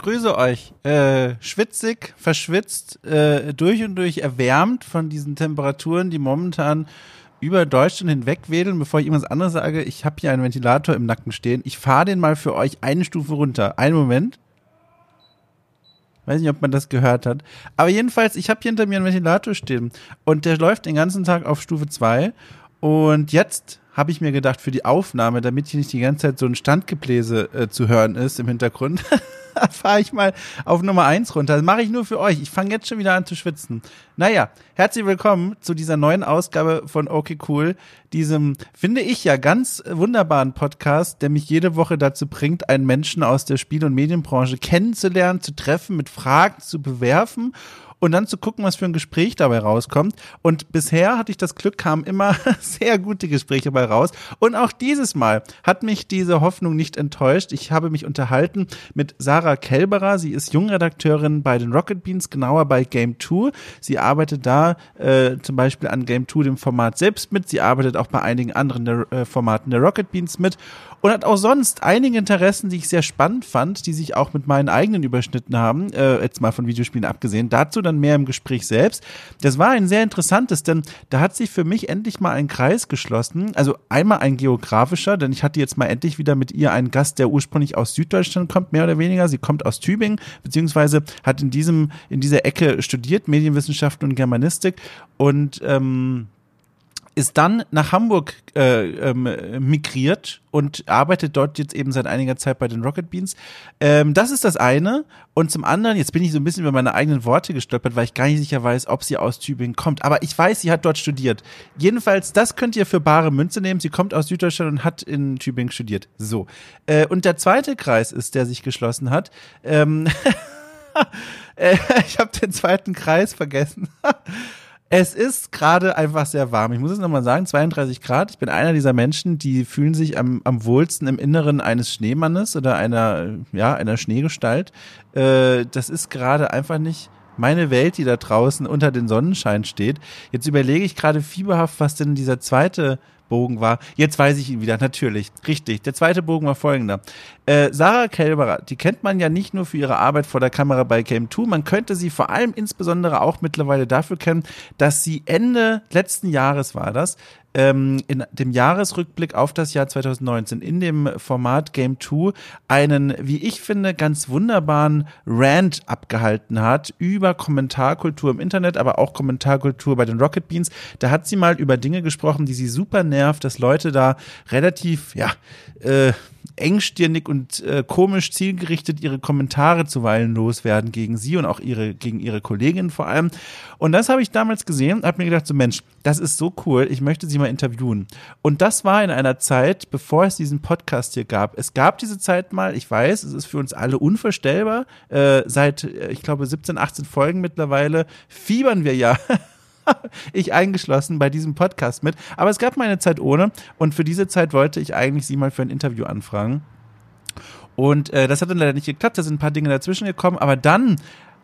Grüße euch. Äh, schwitzig, verschwitzt, äh, durch und durch erwärmt von diesen Temperaturen, die momentan über Deutschland hinweg wedeln. Bevor ich irgendwas anderes sage, ich habe hier einen Ventilator im Nacken stehen. Ich fahre den mal für euch eine Stufe runter. Einen Moment. Weiß nicht, ob man das gehört hat. Aber jedenfalls, ich habe hier hinter mir einen Ventilator stehen und der läuft den ganzen Tag auf Stufe 2. Und jetzt habe ich mir gedacht, für die Aufnahme, damit hier nicht die ganze Zeit so ein Standgebläse äh, zu hören ist im Hintergrund, fahre ich mal auf Nummer eins runter. Das mache ich nur für euch. Ich fange jetzt schon wieder an zu schwitzen. Naja, herzlich willkommen zu dieser neuen Ausgabe von Okay Cool, diesem, finde ich ja, ganz wunderbaren Podcast, der mich jede Woche dazu bringt, einen Menschen aus der Spiel- und Medienbranche kennenzulernen, zu treffen, mit Fragen zu bewerfen und dann zu gucken, was für ein Gespräch dabei rauskommt. Und bisher hatte ich das Glück, kamen immer sehr gute Gespräche dabei raus. Und auch dieses Mal hat mich diese Hoffnung nicht enttäuscht. Ich habe mich unterhalten mit Sarah Kelberer. Sie ist Jungredakteurin bei den Rocket Beans, genauer bei Game 2. Sie arbeitet da äh, zum Beispiel an Game 2, dem Format selbst mit. Sie arbeitet auch bei einigen anderen der, äh, Formaten der Rocket Beans mit und hat auch sonst einige Interessen, die ich sehr spannend fand, die sich auch mit meinen eigenen überschnitten haben, äh, jetzt mal von Videospielen abgesehen. Dazu dann mehr im Gespräch selbst. Das war ein sehr interessantes, denn da hat sich für mich endlich mal ein Kreis geschlossen. Also einmal ein geografischer, denn ich hatte jetzt mal endlich wieder mit ihr einen Gast, der ursprünglich aus Süddeutschland kommt, mehr oder weniger. Sie kommt aus Tübingen, beziehungsweise hat in diesem, in dieser Ecke studiert, Medienwissenschaften und Germanistik und ähm, ist dann nach Hamburg äh, ähm, migriert und arbeitet dort jetzt eben seit einiger Zeit bei den Rocket Beans. Ähm, das ist das eine. Und zum anderen, jetzt bin ich so ein bisschen über meine eigenen Worte gestolpert, weil ich gar nicht sicher weiß, ob sie aus Tübingen kommt. Aber ich weiß, sie hat dort studiert. Jedenfalls, das könnt ihr für bare Münze nehmen. Sie kommt aus Süddeutschland und hat in Tübingen studiert. So. Äh, und der zweite Kreis ist, der sich geschlossen hat. Ähm äh, ich habe den zweiten Kreis vergessen. Es ist gerade einfach sehr warm. Ich muss es nochmal sagen, 32 Grad. Ich bin einer dieser Menschen, die fühlen sich am, am wohlsten im Inneren eines Schneemannes oder einer, ja, einer Schneegestalt. Äh, das ist gerade einfach nicht meine Welt, die da draußen unter den Sonnenschein steht. Jetzt überlege ich gerade fieberhaft, was denn dieser zweite Bogen war. Jetzt weiß ich ihn wieder, natürlich. Richtig. Der zweite Bogen war folgender. Äh, Sarah Kelberer, die kennt man ja nicht nur für ihre Arbeit vor der Kamera bei Game 2, man könnte sie vor allem insbesondere auch mittlerweile dafür kennen, dass sie Ende letzten Jahres war das, ähm, in dem Jahresrückblick auf das Jahr 2019 in dem Format Game 2 einen, wie ich finde, ganz wunderbaren Rant abgehalten hat über Kommentarkultur im Internet, aber auch Kommentarkultur bei den Rocket Beans. Da hat sie mal über Dinge gesprochen, die sie super nervt, dass Leute da relativ, ja, äh, engstirnig und äh, komisch zielgerichtet ihre Kommentare zuweilen loswerden gegen sie und auch ihre gegen ihre Kolleginnen vor allem. Und das habe ich damals gesehen, habe mir gedacht so Mensch, das ist so cool, ich möchte sie mal interviewen. Und das war in einer Zeit, bevor es diesen Podcast hier gab. Es gab diese Zeit mal, ich weiß, es ist für uns alle unvorstellbar. Äh, seit äh, ich glaube 17, 18 Folgen mittlerweile fiebern wir ja ich eingeschlossen bei diesem Podcast mit. Aber es gab mal eine Zeit ohne und für diese Zeit wollte ich eigentlich sie mal für ein Interview anfragen. Und äh, das hat dann leider nicht geklappt, da sind ein paar Dinge dazwischen gekommen, aber dann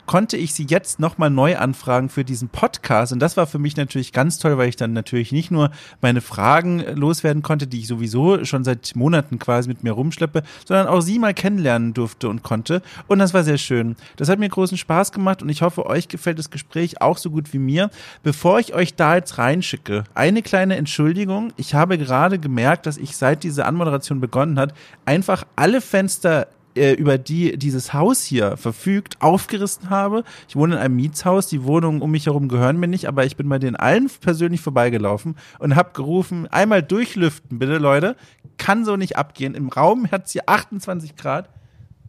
konnte ich sie jetzt nochmal neu anfragen für diesen Podcast. Und das war für mich natürlich ganz toll, weil ich dann natürlich nicht nur meine Fragen loswerden konnte, die ich sowieso schon seit Monaten quasi mit mir rumschleppe, sondern auch sie mal kennenlernen durfte und konnte. Und das war sehr schön. Das hat mir großen Spaß gemacht und ich hoffe, euch gefällt das Gespräch auch so gut wie mir. Bevor ich euch da jetzt reinschicke, eine kleine Entschuldigung. Ich habe gerade gemerkt, dass ich seit diese Anmoderation begonnen hat, einfach alle Fenster äh, über die dieses Haus hier verfügt, aufgerissen habe. Ich wohne in einem Mietshaus, die Wohnungen um mich herum gehören mir nicht, aber ich bin bei den allen persönlich vorbeigelaufen und habe gerufen, einmal durchlüften, bitte Leute, kann so nicht abgehen. Im Raum hat es hier 28 Grad.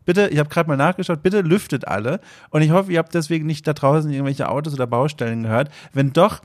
Bitte, ich habe gerade mal nachgeschaut, bitte lüftet alle. Und ich hoffe, ihr habt deswegen nicht da draußen irgendwelche Autos oder Baustellen gehört. Wenn doch,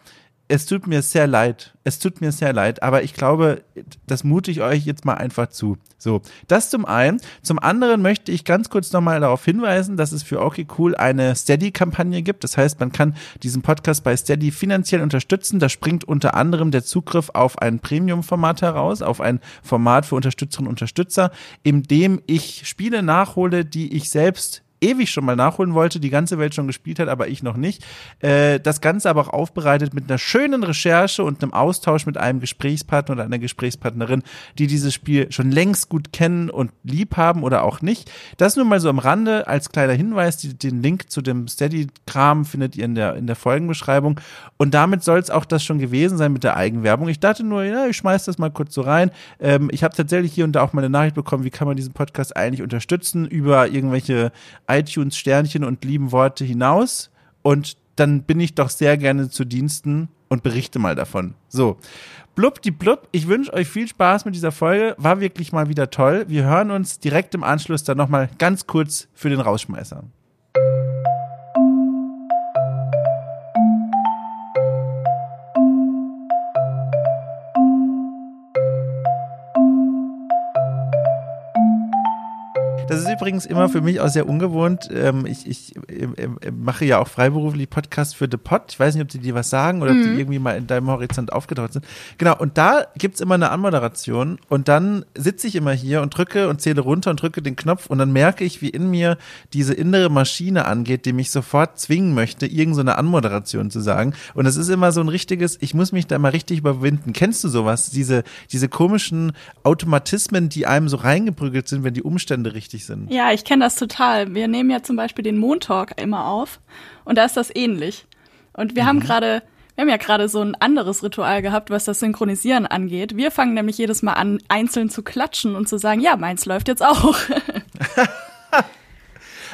es tut mir sehr leid. Es tut mir sehr leid, aber ich glaube, das mute ich euch jetzt mal einfach zu. So, das zum einen. Zum anderen möchte ich ganz kurz nochmal darauf hinweisen, dass es für Okay Cool eine Steady-Kampagne gibt. Das heißt, man kann diesen Podcast bei Steady finanziell unterstützen. Da springt unter anderem der Zugriff auf ein Premium-Format heraus, auf ein Format für Unterstützerinnen und Unterstützer, in dem ich Spiele nachhole, die ich selbst ewig schon mal nachholen wollte, die ganze Welt schon gespielt hat, aber ich noch nicht. Äh, das Ganze aber auch aufbereitet mit einer schönen Recherche und einem Austausch mit einem Gesprächspartner oder einer Gesprächspartnerin, die dieses Spiel schon längst gut kennen und lieb haben oder auch nicht. Das nur mal so am Rande als kleiner Hinweis. Die, den Link zu dem Steady-Kram findet ihr in der, in der Folgenbeschreibung. Und damit soll es auch das schon gewesen sein mit der Eigenwerbung. Ich dachte nur, ja, ich schmeiß das mal kurz so rein. Ähm, ich habe tatsächlich hier und da auch mal eine Nachricht bekommen, wie kann man diesen Podcast eigentlich unterstützen über irgendwelche iTunes-Sternchen und lieben Worte hinaus. Und dann bin ich doch sehr gerne zu Diensten und berichte mal davon. So. Blub die Blub, ich wünsche euch viel Spaß mit dieser Folge. War wirklich mal wieder toll. Wir hören uns direkt im Anschluss dann nochmal ganz kurz für den Rausschmeißer. Das ist übrigens immer für mich auch sehr ungewohnt. Ähm, ich, ich äh, mache ja auch freiberuflich Podcasts für The Pod. Ich weiß nicht, ob die dir was sagen oder mhm. ob die mhm. irgendwie mal in deinem Horizont aufgetaucht sind. Genau, und da gibt's immer eine Anmoderation und dann sitze ich immer hier und drücke und zähle runter und drücke den Knopf und dann merke ich, wie in mir diese innere Maschine angeht, die mich sofort zwingen möchte, irgendeine so Anmoderation zu sagen. Und es ist immer so ein richtiges, ich muss mich da mal richtig überwinden. Kennst du sowas? Diese, diese komischen Automatismen, die einem so reingeprügelt sind, wenn die Umstände richtig sind. Ja, ich kenne das total. Wir nehmen ja zum Beispiel den Montalk immer auf und da ist das ähnlich. Und wir mhm. haben gerade, wir haben ja gerade so ein anderes Ritual gehabt, was das Synchronisieren angeht. Wir fangen nämlich jedes Mal an, einzeln zu klatschen und zu sagen, ja, meins läuft jetzt auch.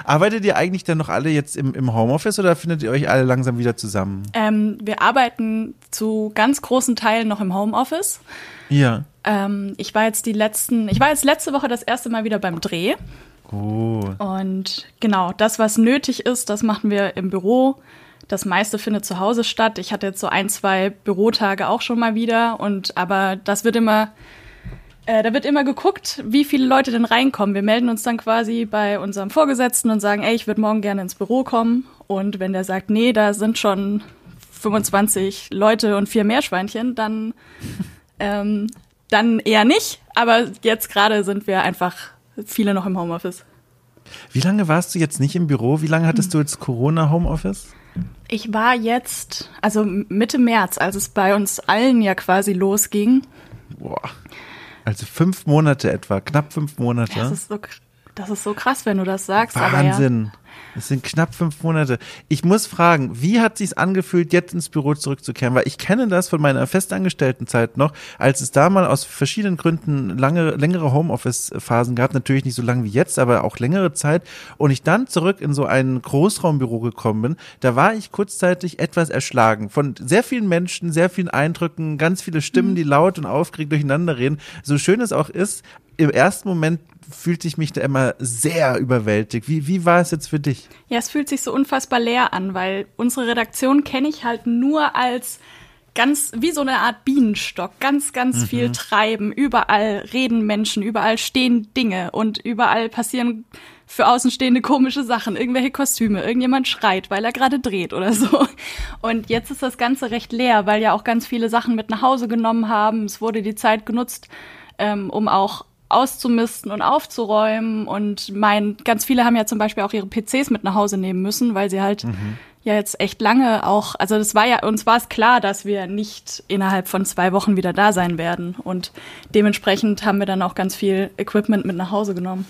Arbeitet ihr eigentlich dann noch alle jetzt im, im Homeoffice oder findet ihr euch alle langsam wieder zusammen? Ähm, wir arbeiten zu ganz großen Teilen noch im Homeoffice. Ja. Ähm, ich war jetzt die letzten, ich war jetzt letzte Woche das erste Mal wieder beim Dreh. Oh. Und genau, das, was nötig ist, das machen wir im Büro. Das meiste findet zu Hause statt. Ich hatte jetzt so ein, zwei Bürotage auch schon mal wieder. Und aber das wird immer, äh, da wird immer geguckt, wie viele Leute denn reinkommen. Wir melden uns dann quasi bei unserem Vorgesetzten und sagen, ey, ich würde morgen gerne ins Büro kommen. Und wenn der sagt, nee, da sind schon 25 Leute und vier Meerschweinchen, dann ähm, dann eher nicht. Aber jetzt gerade sind wir einfach viele noch im Homeoffice. Wie lange warst du jetzt nicht im Büro? Wie lange hattest du jetzt Corona-Homeoffice? Ich war jetzt, also Mitte März, als es bei uns allen ja quasi losging. Boah. Also fünf Monate etwa, knapp fünf Monate. Das ist so, das ist so krass, wenn du das sagst. Wahnsinn. Ja. Es sind knapp fünf Monate. Ich muss fragen, wie hat sich's angefühlt, jetzt ins Büro zurückzukehren? Weil ich kenne das von meiner festangestellten Zeit noch, als es da mal aus verschiedenen Gründen lange, längere Homeoffice-Phasen gab, natürlich nicht so lange wie jetzt, aber auch längere Zeit. Und ich dann zurück in so ein Großraumbüro gekommen bin, da war ich kurzzeitig etwas erschlagen von sehr vielen Menschen, sehr vielen Eindrücken, ganz viele Stimmen, mhm. die laut und aufgeregt durcheinander reden. So schön es auch ist, im ersten Moment fühlte ich mich da immer sehr überwältigt. Wie, wie war es jetzt für dich? Ja, es fühlt sich so unfassbar leer an, weil unsere Redaktion kenne ich halt nur als ganz wie so eine Art Bienenstock, ganz, ganz mhm. viel treiben. Überall reden Menschen, überall stehen Dinge und überall passieren für Außenstehende komische Sachen, irgendwelche Kostüme, irgendjemand schreit, weil er gerade dreht oder so. Und jetzt ist das Ganze recht leer, weil ja auch ganz viele Sachen mit nach Hause genommen haben. Es wurde die Zeit genutzt, ähm, um auch auszumisten und aufzuräumen. Und mein, ganz viele haben ja zum Beispiel auch ihre PCs mit nach Hause nehmen müssen, weil sie halt mhm. ja jetzt echt lange auch, also das war ja, uns war es klar, dass wir nicht innerhalb von zwei Wochen wieder da sein werden. Und dementsprechend haben wir dann auch ganz viel Equipment mit nach Hause genommen.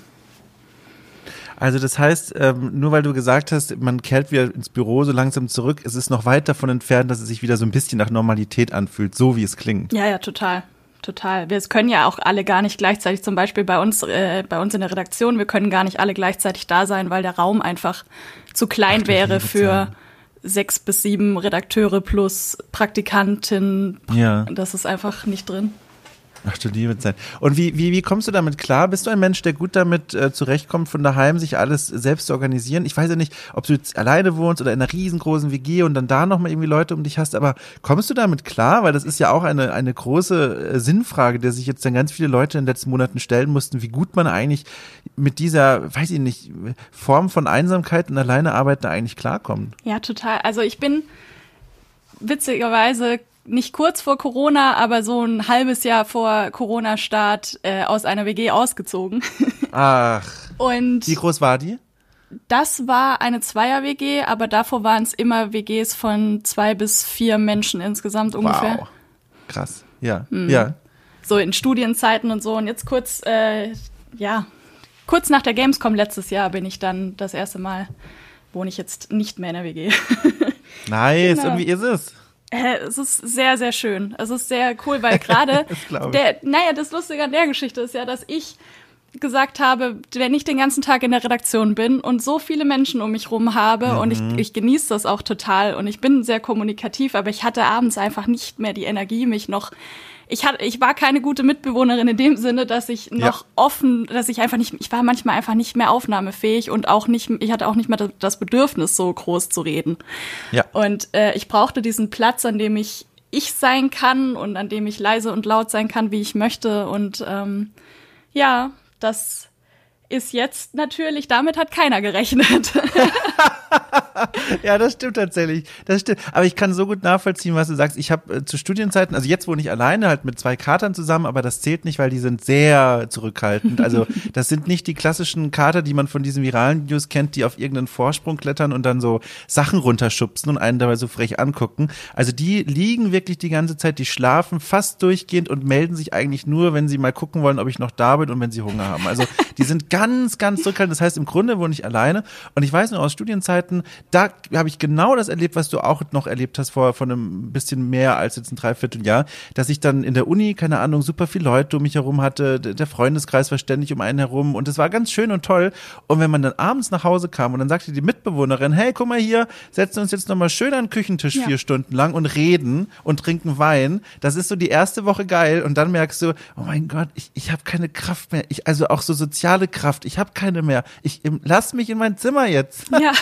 Also das heißt, ähm, nur weil du gesagt hast, man kehrt wieder ins Büro so langsam zurück, es ist noch weit davon entfernt, dass es sich wieder so ein bisschen nach Normalität anfühlt, so wie es klingt. Ja, ja, total total. Wir können ja auch alle gar nicht gleichzeitig, zum Beispiel bei uns, äh, bei uns in der Redaktion, wir können gar nicht alle gleichzeitig da sein, weil der Raum einfach zu klein Ach, wäre für sechs bis sieben Redakteure plus Praktikantin. Ja. Das ist einfach nicht drin. Ach du liebe Zeit. Und wie, wie, wie kommst du damit klar? Bist du ein Mensch, der gut damit äh, zurechtkommt, von daheim sich alles selbst zu organisieren? Ich weiß ja nicht, ob du jetzt alleine wohnst oder in einer riesengroßen WG und dann da nochmal irgendwie Leute um dich hast, aber kommst du damit klar? Weil das ist ja auch eine, eine große äh, Sinnfrage, der sich jetzt dann ganz viele Leute in den letzten Monaten stellen mussten, wie gut man eigentlich mit dieser, weiß ich nicht, Form von Einsamkeit und Alleinearbeit da eigentlich klarkommt. Ja, total. Also ich bin witzigerweise nicht kurz vor Corona, aber so ein halbes Jahr vor Corona-Start äh, aus einer WG ausgezogen. Ach. Und wie groß war die? das war eine Zweier-WG, aber davor waren es immer WGs von zwei bis vier Menschen insgesamt ungefähr. Wow. Krass. Ja. Mhm. Ja. So in Studienzeiten und so. Und jetzt kurz, äh, ja, kurz nach der Gamescom letztes Jahr bin ich dann das erste Mal, wohne ich jetzt nicht mehr in der WG. nice. Genau. Und wie ist es? Es ist sehr, sehr schön. Es ist sehr cool, weil gerade der, naja, das Lustige an der Geschichte ist ja, dass ich gesagt habe, wenn ich den ganzen Tag in der Redaktion bin und so viele Menschen um mich rum habe mhm. und ich, ich genieße das auch total und ich bin sehr kommunikativ, aber ich hatte abends einfach nicht mehr die Energie, mich noch ich hatte, ich war keine gute Mitbewohnerin in dem Sinne, dass ich noch ja. offen, dass ich einfach nicht, ich war manchmal einfach nicht mehr aufnahmefähig und auch nicht, ich hatte auch nicht mehr das Bedürfnis, so groß zu reden. Ja. Und äh, ich brauchte diesen Platz, an dem ich ich sein kann und an dem ich leise und laut sein kann, wie ich möchte. Und ähm, ja, das ist jetzt natürlich, damit hat keiner gerechnet. ja, das stimmt tatsächlich. Das stimmt. Aber ich kann so gut nachvollziehen, was du sagst. Ich habe äh, zu Studienzeiten, also jetzt wohne ich alleine, halt mit zwei Katern zusammen, aber das zählt nicht, weil die sind sehr zurückhaltend. Also das sind nicht die klassischen Kater, die man von diesen viralen Videos kennt, die auf irgendeinen Vorsprung klettern und dann so Sachen runterschubsen und einen dabei so frech angucken. Also die liegen wirklich die ganze Zeit, die schlafen fast durchgehend und melden sich eigentlich nur, wenn sie mal gucken wollen, ob ich noch da bin und wenn sie Hunger haben. Also die sind ganz, ganz zurückhaltend. Das heißt, im Grunde wohne ich alleine. Und ich weiß nur aus Studienzeiten, da habe ich genau das erlebt, was du auch noch erlebt hast vor, vor einem bisschen mehr als jetzt ein Dreivierteljahr, dass ich dann in der Uni, keine Ahnung, super viele Leute um mich herum hatte, der Freundeskreis war ständig um einen herum und es war ganz schön und toll. Und wenn man dann abends nach Hause kam und dann sagte die Mitbewohnerin, hey, guck mal hier, setzen uns jetzt nochmal schön an den Küchentisch ja. vier Stunden lang und reden und trinken Wein. Das ist so die erste Woche geil und dann merkst du, oh mein Gott, ich, ich habe keine Kraft mehr. Ich, also auch so soziale Kraft, ich habe keine mehr. Ich lass mich in mein Zimmer jetzt. Ja.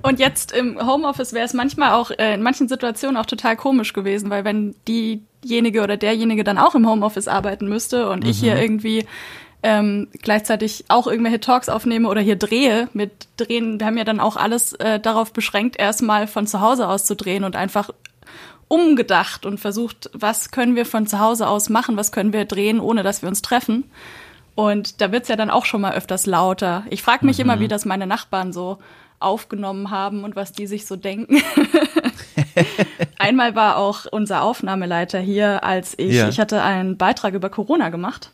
Und jetzt im Homeoffice wäre es manchmal auch äh, in manchen Situationen auch total komisch gewesen, weil wenn diejenige oder derjenige dann auch im Homeoffice arbeiten müsste und mhm. ich hier mhm. irgendwie ähm, gleichzeitig auch irgendwelche Talks aufnehme oder hier drehe mit drehen, wir haben ja dann auch alles äh, darauf beschränkt, erstmal von zu Hause aus zu drehen und einfach umgedacht und versucht, was können wir von zu Hause aus machen, was können wir drehen, ohne dass wir uns treffen. Und da wird's ja dann auch schon mal öfters lauter. Ich frage mich mhm. immer, wie das meine Nachbarn so aufgenommen haben und was die sich so denken. Einmal war auch unser Aufnahmeleiter hier, als ich, ja. ich hatte einen Beitrag über Corona gemacht,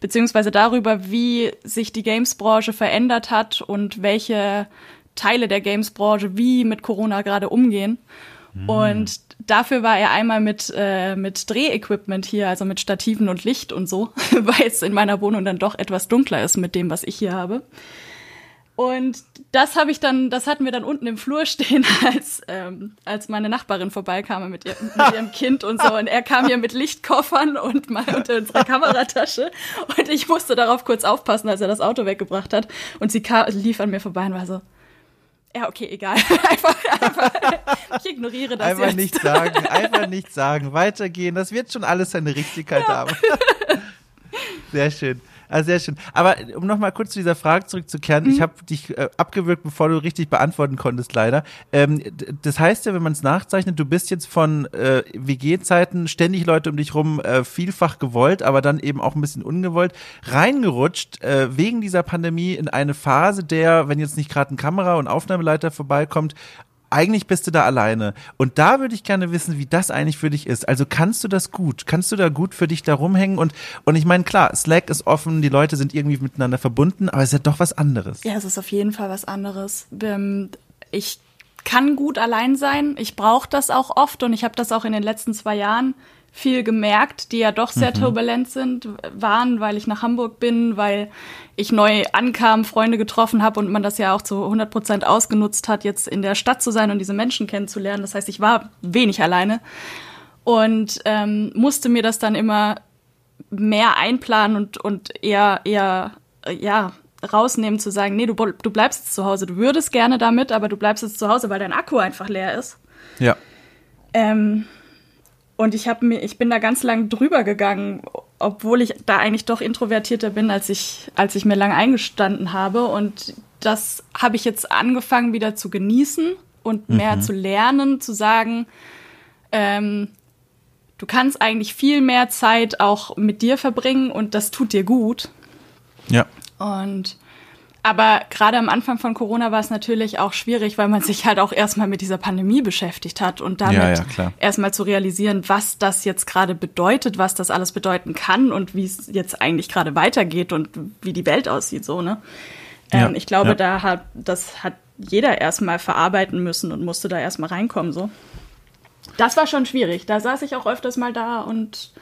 beziehungsweise darüber, wie sich die Games-Branche verändert hat und welche Teile der Games-Branche wie mit Corona gerade umgehen. Mhm. Und dafür war er einmal mit, äh, mit Drehequipment hier, also mit Stativen und Licht und so, weil es in meiner Wohnung dann doch etwas dunkler ist mit dem, was ich hier habe. Und das habe ich dann, das hatten wir dann unten im Flur stehen, als, ähm, als meine Nachbarin vorbeikam mit, ihr, mit ihrem Kind und so. Und er kam hier mit Lichtkoffern und mal unter unserer Kameratasche. Und ich musste darauf kurz aufpassen, als er das Auto weggebracht hat. Und sie kam, lief an mir vorbei und war so, ja, okay, egal. einfach, einfach, ich ignoriere das Einfach jetzt. nichts sagen, einfach nichts sagen, weitergehen. Das wird schon alles seine Richtigkeit ja. haben. Sehr schön. Ah, sehr schön. Aber um nochmal kurz zu dieser Frage zurückzukehren, mhm. ich habe dich äh, abgewürgt, bevor du richtig beantworten konntest, leider. Ähm, das heißt ja, wenn man es nachzeichnet, du bist jetzt von äh, WG-Zeiten ständig Leute um dich rum äh, vielfach gewollt, aber dann eben auch ein bisschen ungewollt, reingerutscht äh, wegen dieser Pandemie in eine Phase, der, wenn jetzt nicht gerade ein Kamera- und Aufnahmeleiter vorbeikommt, eigentlich bist du da alleine. Und da würde ich gerne wissen, wie das eigentlich für dich ist. Also kannst du das gut? Kannst du da gut für dich da rumhängen? Und, und ich meine, klar, Slack ist offen, die Leute sind irgendwie miteinander verbunden, aber es ist ja doch was anderes. Ja, es ist auf jeden Fall was anderes. Ähm, ich kann gut allein sein. Ich brauche das auch oft und ich habe das auch in den letzten zwei Jahren viel gemerkt, die ja doch sehr mhm. turbulent sind, waren, weil ich nach Hamburg bin, weil ich neu ankam, Freunde getroffen habe und man das ja auch zu 100 Prozent ausgenutzt hat, jetzt in der Stadt zu sein und diese Menschen kennenzulernen. Das heißt, ich war wenig alleine und ähm, musste mir das dann immer mehr einplanen und, und eher, eher, ja, rausnehmen, zu sagen, nee, du, du bleibst jetzt zu Hause. Du würdest gerne damit, aber du bleibst jetzt zu Hause, weil dein Akku einfach leer ist. Ja. Ähm, und ich habe mir, ich bin da ganz lang drüber gegangen, obwohl ich da eigentlich doch introvertierter bin, als ich, als ich mir lang eingestanden habe. Und das habe ich jetzt angefangen wieder zu genießen und mehr mhm. zu lernen, zu sagen, ähm, du kannst eigentlich viel mehr Zeit auch mit dir verbringen und das tut dir gut. Ja. Und Aber gerade am Anfang von Corona war es natürlich auch schwierig, weil man sich halt auch erstmal mit dieser Pandemie beschäftigt hat und damit Ja, ja, erstmal zu realisieren, was das jetzt gerade bedeutet, was das alles bedeuten kann und wie es jetzt eigentlich gerade weitergeht und wie die Welt aussieht, so, ne? Ja, Ähm, ich glaube, ja. da hat, das hat jeder erstmal verarbeiten müssen und musste da erstmal reinkommen, so. Das war schon schwierig. Da saß ich auch öfters mal da und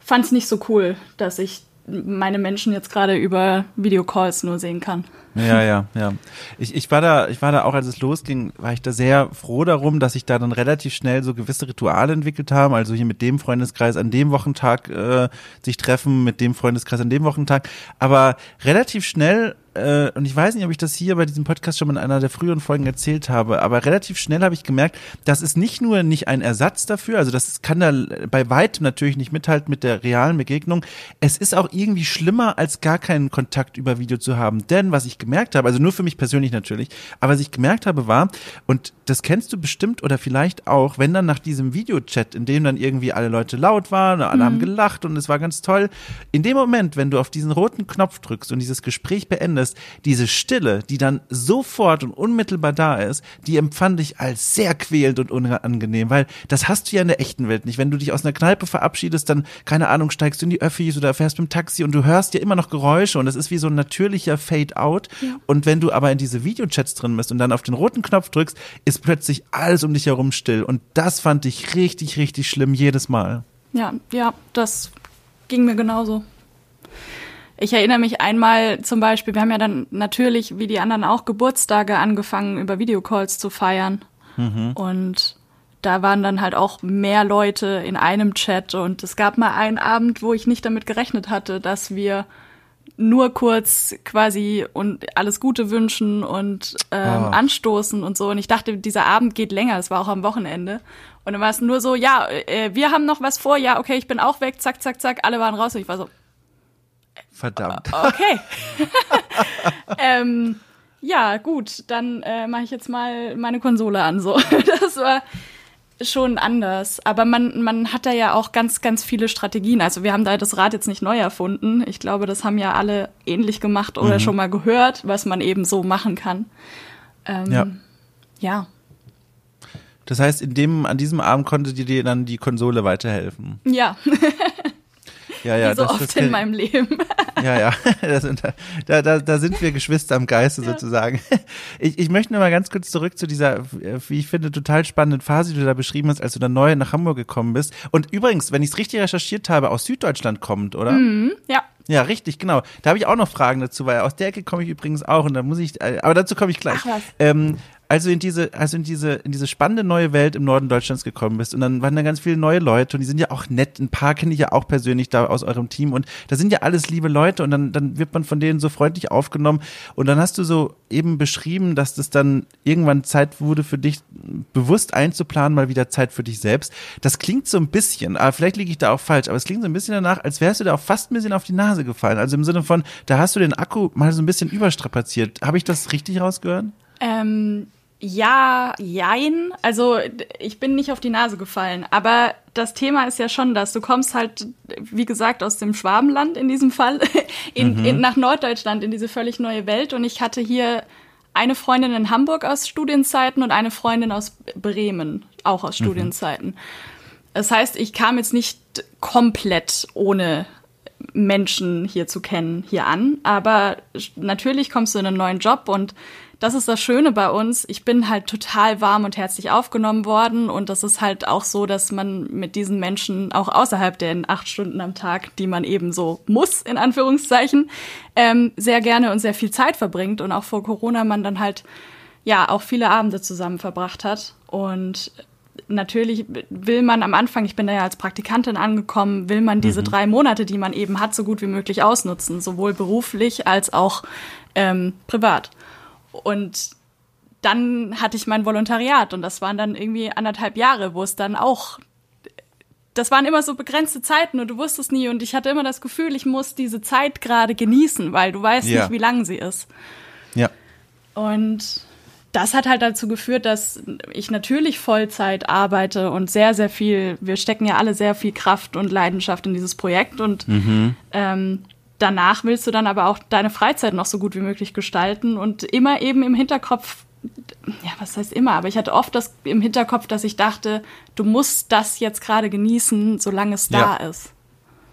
fand es nicht so cool, dass ich meine Menschen jetzt gerade über Videocalls nur sehen kann. Ja, ja, ja. Ich, ich war da, ich war da auch, als es losging, war ich da sehr froh darum, dass sich da dann relativ schnell so gewisse Rituale entwickelt haben. Also hier mit dem Freundeskreis an dem Wochentag äh, sich treffen, mit dem Freundeskreis an dem Wochentag. Aber relativ schnell äh, und ich weiß nicht, ob ich das hier bei diesem Podcast schon in einer der früheren Folgen erzählt habe, aber relativ schnell habe ich gemerkt, das ist nicht nur nicht ein Ersatz dafür, also das kann da bei weitem natürlich nicht mithalten mit der realen Begegnung. Es ist auch irgendwie schlimmer, als gar keinen Kontakt über Video zu haben. Denn was ich habe, also nur für mich persönlich natürlich, aber was ich gemerkt habe war, und das kennst du bestimmt oder vielleicht auch, wenn dann nach diesem Videochat, in dem dann irgendwie alle Leute laut waren, alle haben gelacht und es war ganz toll, in dem Moment, wenn du auf diesen roten Knopf drückst und dieses Gespräch beendest, diese Stille, die dann sofort und unmittelbar da ist, die empfand ich als sehr quälend und unangenehm, weil das hast du ja in der echten Welt nicht. Wenn du dich aus einer Kneipe verabschiedest, dann, keine Ahnung, steigst du in die Öffis oder fährst mit dem Taxi und du hörst ja immer noch Geräusche und das ist wie so ein natürlicher Fade-out. Und wenn du aber in diese Videochats drin bist und dann auf den roten Knopf drückst, ist plötzlich alles um dich herum still. Und das fand ich richtig, richtig schlimm jedes Mal. Ja, ja, das ging mir genauso. Ich erinnere mich einmal zum Beispiel, wir haben ja dann natürlich, wie die anderen auch, Geburtstage angefangen, über Videocalls zu feiern. Und da waren dann halt auch mehr Leute in einem Chat. Und es gab mal einen Abend, wo ich nicht damit gerechnet hatte, dass wir nur kurz quasi und alles Gute wünschen und ähm, Ah. anstoßen und so. Und ich dachte, dieser Abend geht länger. Es war auch am Wochenende. Und dann war es nur so, ja, äh, wir haben noch was vor. Ja, okay, ich bin auch weg. Zack, zack, zack. Alle waren raus. Und ich war so, Verdammt. okay. ähm, ja, gut, dann äh, mache ich jetzt mal meine Konsole an. So, das war schon anders. Aber man, man hat da ja auch ganz, ganz viele Strategien. Also wir haben da das Rad jetzt nicht neu erfunden. Ich glaube, das haben ja alle ähnlich gemacht oder schon mal gehört, was man eben so machen kann. Ähm, Ja. Ja. Das heißt, in dem, an diesem Abend konnte dir dann die Konsole weiterhelfen. Ja, Ja, ja, wie so oft in meinem Leben. Ja, ja, das sind, da, da, da sind wir Geschwister am Geiste sozusagen. Ich, ich möchte nur mal ganz kurz zurück zu dieser, wie ich finde, total spannenden Phase, die du da beschrieben hast, als du dann neu nach Hamburg gekommen bist. Und übrigens, wenn ich es richtig recherchiert habe, aus Süddeutschland kommt, oder? ja. Ja, richtig, genau. Da habe ich auch noch Fragen dazu, weil aus der Ecke komme ich übrigens auch und da muss ich, äh, aber dazu komme ich gleich. Ach was. Ähm, also in diese, also in diese, in diese spannende neue Welt im Norden Deutschlands gekommen bist und dann waren da ganz viele neue Leute und die sind ja auch nett. Ein paar kenne ich ja auch persönlich da aus eurem Team und da sind ja alles liebe Leute und dann, dann wird man von denen so freundlich aufgenommen und dann hast du so eben beschrieben, dass das dann irgendwann Zeit wurde für dich bewusst einzuplanen, mal wieder Zeit für dich selbst. Das klingt so ein bisschen, aber vielleicht liege ich da auch falsch, aber es klingt so ein bisschen danach, als wärst du da auch fast ein bisschen auf die Nase gefallen. Also im Sinne von, da hast du den Akku mal so ein bisschen überstrapaziert. Habe ich das richtig rausgehört? Ähm, ja, jein. Also ich bin nicht auf die Nase gefallen. Aber das Thema ist ja schon, dass du kommst halt, wie gesagt, aus dem Schwabenland in diesem Fall, in, in, nach Norddeutschland in diese völlig neue Welt. Und ich hatte hier eine Freundin in Hamburg aus Studienzeiten und eine Freundin aus Bremen, auch aus Studienzeiten. Das heißt, ich kam jetzt nicht komplett ohne Menschen hier zu kennen, hier an. Aber natürlich kommst du in einen neuen Job und das ist das Schöne bei uns. Ich bin halt total warm und herzlich aufgenommen worden. Und das ist halt auch so, dass man mit diesen Menschen auch außerhalb der acht Stunden am Tag, die man eben so muss, in Anführungszeichen, ähm, sehr gerne und sehr viel Zeit verbringt. Und auch vor Corona man dann halt ja auch viele Abende zusammen verbracht hat. Und natürlich will man am Anfang, ich bin da ja als Praktikantin angekommen, will man diese drei Monate, die man eben hat, so gut wie möglich ausnutzen, sowohl beruflich als auch ähm, privat. Und dann hatte ich mein Volontariat und das waren dann irgendwie anderthalb Jahre, wo es dann auch, das waren immer so begrenzte Zeiten und du wusstest nie und ich hatte immer das Gefühl, ich muss diese Zeit gerade genießen, weil du weißt Ja. nicht, wie lang sie ist. Ja. Und das hat halt dazu geführt, dass ich natürlich Vollzeit arbeite und sehr, sehr viel, wir stecken ja alle sehr viel Kraft und Leidenschaft in dieses Projekt und ähm, danach willst du dann aber auch deine Freizeit noch so gut wie möglich gestalten und immer eben im Hinterkopf, ja, was heißt immer, aber ich hatte oft das im Hinterkopf, dass ich dachte, du musst das jetzt gerade genießen, solange es Ja. da ist.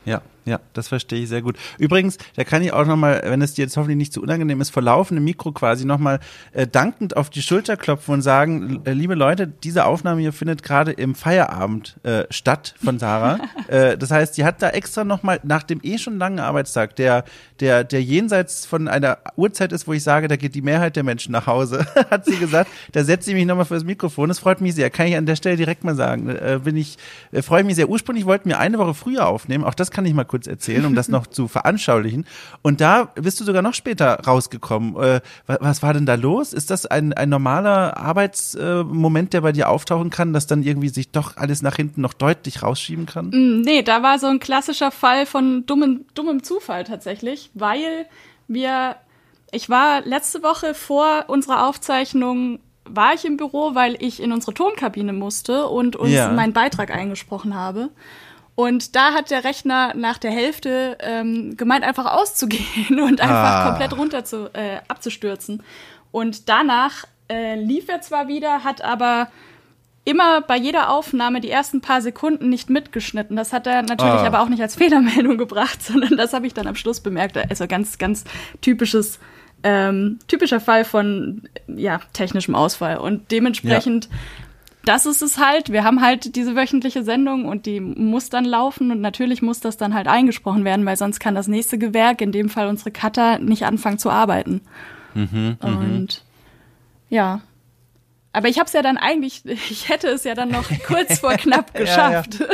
Ja, ja, das verstehe ich sehr gut. Übrigens, da kann ich auch nochmal, wenn es dir jetzt hoffentlich nicht zu unangenehm ist, vor laufendem Mikro quasi nochmal äh, dankend auf die Schulter klopfen und sagen, äh, liebe Leute, diese Aufnahme hier findet gerade im Feierabend äh, statt von Sarah. äh, das heißt, sie hat da extra nochmal nach dem eh schon langen Arbeitstag, der, der, der jenseits von einer Uhrzeit ist, wo ich sage, da geht die Mehrheit der Menschen nach Hause, hat sie gesagt, da setze ich mich nochmal fürs Mikrofon. Das freut mich sehr. Kann ich an der Stelle direkt mal sagen. Äh, bin ich, äh, freue ich mich sehr. Ursprünglich wollten wir eine Woche früher aufnehmen. Auch das kann ich mal kurz erzählen, um das noch zu veranschaulichen. Und da bist du sogar noch später rausgekommen. Äh, was, was war denn da los? Ist das ein, ein normaler Arbeitsmoment, der bei dir auftauchen kann, dass dann irgendwie sich doch alles nach hinten noch deutlich rausschieben kann? Mm, Nee, da war so ein klassischer Fall von dummem, dummem Zufall tatsächlich, weil wir, ich war letzte Woche vor unserer Aufzeichnung, war ich im Büro, weil ich in unsere Tonkabine musste und uns Ja. meinen Beitrag eingesprochen habe. Und da hat der Rechner nach der Hälfte ähm, gemeint, einfach auszugehen und einfach Ah. komplett runter zu, äh, abzustürzen. Und danach äh, lief er zwar wieder, hat aber immer bei jeder Aufnahme die ersten paar Sekunden nicht mitgeschnitten. Das hat er natürlich Ah. aber auch nicht als Fehlermeldung gebracht, sondern das habe ich dann am Schluss bemerkt. Also ganz, ganz typisches, ähm, typischer Fall von ja, technischem Ausfall. Und dementsprechend, das ist es halt. Wir haben halt diese wöchentliche Sendung und die muss dann laufen und natürlich muss das dann halt eingesprochen werden, weil sonst kann das nächste Gewerk, in dem Fall unsere Cutter, nicht anfangen zu arbeiten. und ja. Aber ich habe es ja dann eigentlich, ich hätte es ja dann noch kurz vor knapp Ja, ja. geschafft.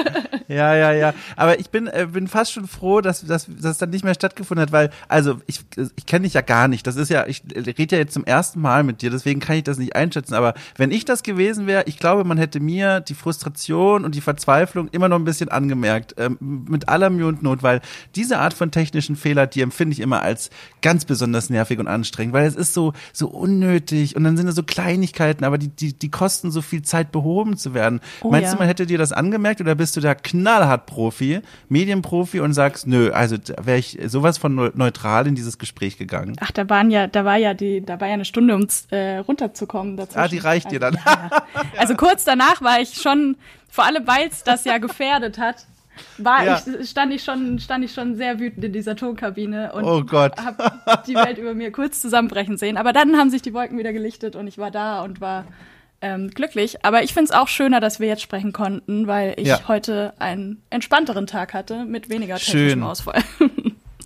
Ja, ja, ja. Aber ich bin, äh, bin fast schon froh, dass, dass, dass es dann nicht mehr stattgefunden hat, weil, also ich, ich kenne dich ja gar nicht. Das ist ja, ich rede ja jetzt zum ersten Mal mit dir, deswegen kann ich das nicht einschätzen. Aber wenn ich das gewesen wäre, ich glaube, man hätte mir die Frustration und die Verzweiflung immer noch ein bisschen angemerkt. Ähm, mit aller Mühe und Not, weil diese Art von technischen Fehler, die empfinde ich immer als ganz besonders nervig und anstrengend, weil es ist so, so unnötig und dann sind es so Kleinigkeiten, aber die, die, die kosten so viel Zeit behoben zu werden. Oh Meinst ja. du, man hätte dir das angemerkt oder bist du da knallhart Profi, Medienprofi und sagst, nö, also wäre ich sowas von neu- neutral in dieses Gespräch gegangen? Ach, da waren ja, da war ja die, da war ja eine Stunde, um äh, runterzukommen. Dazwischen. Ah, die reicht dir dann. Also, ja, ja. also kurz danach war ich schon, vor allem weil es das ja gefährdet hat, war Ja. ich, stand ich schon, stand ich schon sehr wütend in dieser Tonkabine und Oh habe die Welt über mir kurz zusammenbrechen sehen. Aber dann haben sich die Wolken wieder gelichtet und ich war da und war ähm, glücklich. Aber ich finde es auch schöner, dass wir jetzt sprechen konnten, weil ich Ja. heute einen entspannteren Tag hatte mit weniger Schön. technischem Ausfall.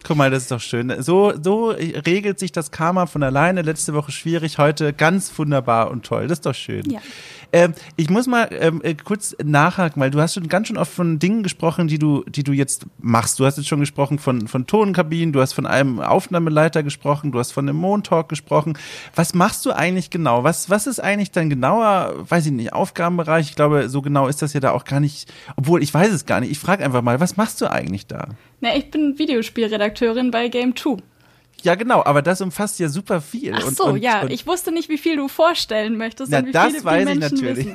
Guck mal, das ist doch schön. So, so regelt sich das Karma von alleine. Letzte Woche schwierig, heute ganz wunderbar und toll. Das ist doch schön. Ja. Ähm, ich muss mal ähm, äh, kurz nachhaken, weil du hast schon ganz schön oft von Dingen gesprochen, die du, die du jetzt machst. Du hast jetzt schon gesprochen von, von Tonkabinen, du hast von einem Aufnahmeleiter gesprochen, du hast von einem Montalk gesprochen. Was machst du eigentlich genau? Was, was ist eigentlich dein genauer, weiß ich nicht, Aufgabenbereich? Ich glaube, so genau ist das ja da auch gar nicht, obwohl ich weiß es gar nicht. Ich frage einfach mal, was machst du eigentlich da? Na, ich bin Videospielredakteurin bei Game 2. Ja, genau, aber das umfasst ja super viel. Ach Und- so, und, ja, und, ich wusste nicht, wie viel du vorstellen möchtest Na, und wie das viele weiß ich natürlich. wissen.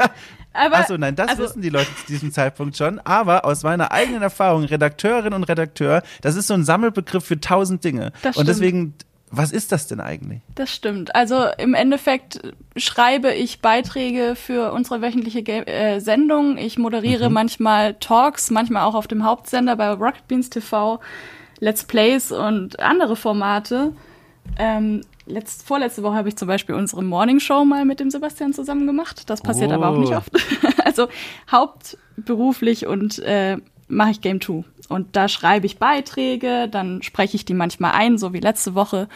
Aber, Achso, nein, das also, wissen die Leute zu diesem Zeitpunkt schon. Aber aus meiner eigenen Erfahrung, Redakteurin und Redakteur, das ist so ein Sammelbegriff für tausend Dinge. Das und stimmt. deswegen, was ist das denn eigentlich? Das stimmt. Also im Endeffekt schreibe ich Beiträge für unsere wöchentliche Ga äh, Sendung. Ich moderiere Mhm. manchmal Talks, manchmal auch auf dem Hauptsender bei Rocket Beans TV, Let's Plays und andere Formate. Ähm, letzt, vorletzte Woche habe ich zum Beispiel unsere Morning Show mal mit dem Sebastian zusammen gemacht. Das passiert aber auch nicht Oh. oft. also hauptberuflich und äh, mache ich Game 2. Und da schreibe ich Beiträge, dann spreche ich die manchmal ein, so wie letzte Woche.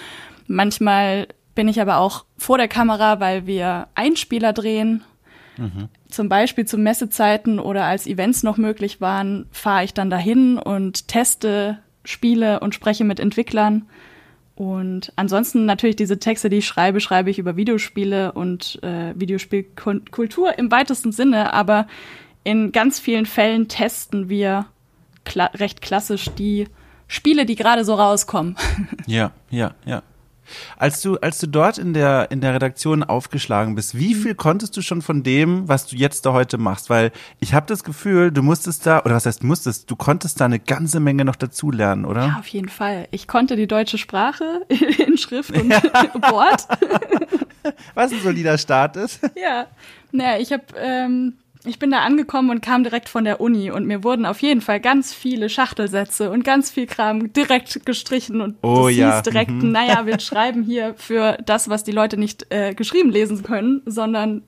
Manchmal bin ich aber auch vor der Kamera, weil wir Einspieler drehen. Zum Beispiel zu Messezeiten oder als Events noch möglich waren, fahre ich dann dahin und teste Spiele und spreche mit Entwicklern. Und ansonsten natürlich diese Texte, die ich schreibe, schreibe ich über Videospiele und äh, Videospielkultur im weitesten Sinne, aber in ganz vielen Fällen testen wir kla recht klassisch die Spiele, die gerade so rauskommen. Ja, ja, ja. Als du, als du dort in der, in der Redaktion aufgeschlagen bist, wie viel konntest du schon von dem, was du jetzt da heute machst? Weil ich habe das Gefühl, du musstest da, oder was heißt musstest, du konntest da eine ganze Menge noch dazulernen, oder? Ja, auf jeden Fall. Ich konnte die deutsche Sprache in Schrift und. Wort. was ein solider Start ist. Ja, naja, ich habe ähm, ich bin da angekommen und kam direkt von der Uni und mir wurden auf jeden Fall ganz viele Schachtelsätze und ganz viel Kram direkt gestrichen und oh, das ja. hieß direkt, mhm. naja, wir schreiben hier für das, was die Leute nicht äh, geschrieben lesen können, sondern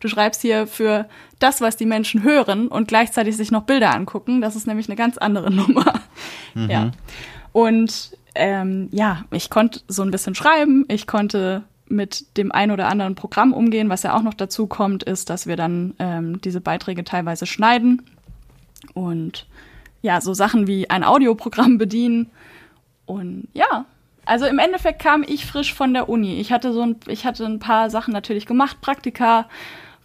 du schreibst hier für das, was die Menschen hören und gleichzeitig sich noch Bilder angucken. Das ist nämlich eine ganz andere Nummer. Mhm. Ja. Und ähm, ja, ich konnte so ein bisschen schreiben, ich konnte mit dem ein oder anderen Programm umgehen. Was ja auch noch dazu kommt, ist, dass wir dann ähm, diese Beiträge teilweise schneiden und ja, so Sachen wie ein Audioprogramm bedienen. Und ja, also im Endeffekt kam ich frisch von der Uni. Ich hatte so ein, ich hatte ein paar Sachen natürlich gemacht, Praktika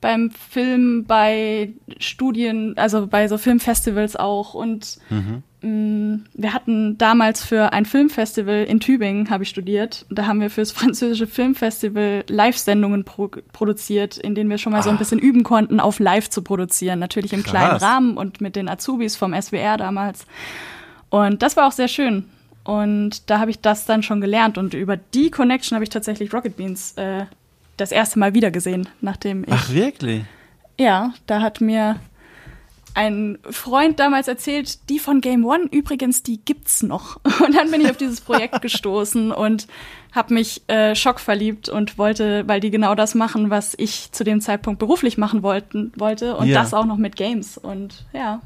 beim Film, bei Studien, also bei so Filmfestivals auch und mhm. Mm, wir hatten damals für ein Filmfestival in Tübingen, habe ich studiert. Da haben wir fürs französische Filmfestival Live-Sendungen pro produziert, in denen wir schon mal ah. so ein ah. bisschen üben konnten, auf Live zu produzieren. Natürlich im Krass. kleinen Rahmen und mit den Azubis vom SWR damals. Und das war auch sehr schön. Und da habe ich das dann schon gelernt. Und über die Connection habe ich tatsächlich Rocket Beans äh, das erste Mal wiedergesehen, nachdem ich. Ach, wirklich? Ja, da hat mir ein Freund damals erzählt, die von Game One übrigens, die gibt's noch. Und dann bin ich auf dieses Projekt gestoßen und habe mich äh, schockverliebt und wollte, weil die genau das machen, was ich zu dem Zeitpunkt beruflich machen wollten, wollte und ja. das auch noch mit Games. Und ja,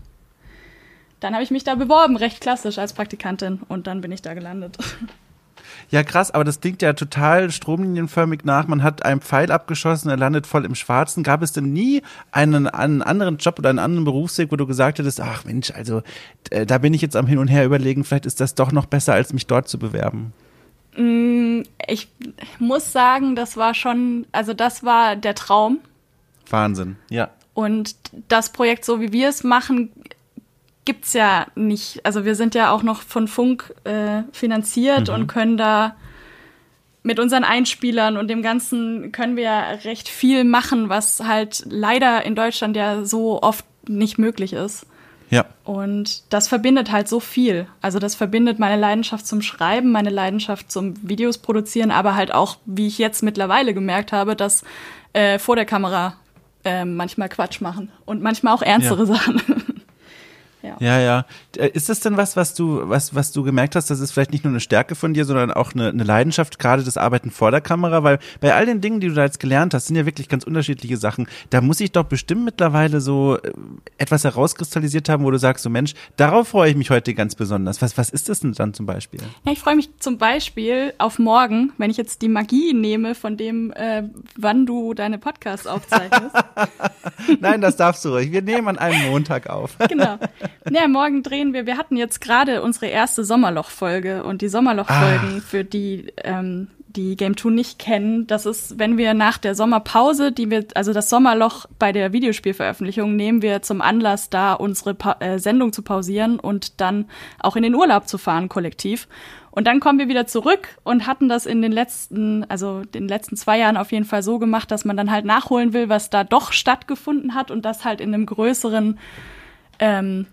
dann habe ich mich da beworben, recht klassisch als Praktikantin und dann bin ich da gelandet. Ja, krass, aber das klingt ja total stromlinienförmig nach. Man hat einen Pfeil abgeschossen, er landet voll im Schwarzen. Gab es denn nie einen, einen anderen Job oder einen anderen Berufsweg, wo du gesagt hättest, ach Mensch, also äh, da bin ich jetzt am Hin und Her überlegen, vielleicht ist das doch noch besser, als mich dort zu bewerben? Mm, ich muss sagen, das war schon, also das war der Traum. Wahnsinn, ja. Und das Projekt, so wie wir es machen, gibt's ja nicht. Also wir sind ja auch noch von Funk äh, finanziert mhm. und können da mit unseren Einspielern und dem Ganzen können wir ja recht viel machen, was halt leider in Deutschland ja so oft nicht möglich ist. Ja. Und das verbindet halt so viel. Also das verbindet meine Leidenschaft zum Schreiben, meine Leidenschaft zum Videos produzieren, aber halt auch, wie ich jetzt mittlerweile gemerkt habe, dass äh, vor der Kamera äh, manchmal Quatsch machen und manchmal auch ernstere ja. Sachen. Ja. ja, ja. Äh, ist das denn was, was du, was, was du gemerkt hast, das ist vielleicht nicht nur eine Stärke von dir, sondern auch eine, eine Leidenschaft, gerade das Arbeiten vor der Kamera? Weil bei all den Dingen, die du da jetzt gelernt hast, sind ja wirklich ganz unterschiedliche Sachen. Da muss ich doch bestimmt mittlerweile so äh, etwas herauskristallisiert haben, wo du sagst, so Mensch, darauf freue ich mich heute ganz besonders. Was, was ist das denn dann zum Beispiel? Ja, ich freue mich zum Beispiel auf morgen, wenn ich jetzt die Magie nehme von dem, äh, wann du deine Podcasts aufzeichnest. Nein, das darfst du ruhig. Wir nehmen an einem Montag auf. genau. Ja, morgen drehen wir. Wir hatten jetzt gerade unsere erste Sommerloch-Folge und die Sommerloch-Folgen, ah. für die ähm, die Game 2 nicht kennen, das ist, wenn wir nach der Sommerpause, die wir, also das Sommerloch bei der Videospielveröffentlichung, nehmen wir zum Anlass, da unsere pa äh, Sendung zu pausieren und dann auch in den Urlaub zu fahren, kollektiv. Und dann kommen wir wieder zurück und hatten das in den letzten, also den letzten zwei Jahren auf jeden Fall so gemacht, dass man dann halt nachholen will, was da doch stattgefunden hat und das halt in einem größeren ähm,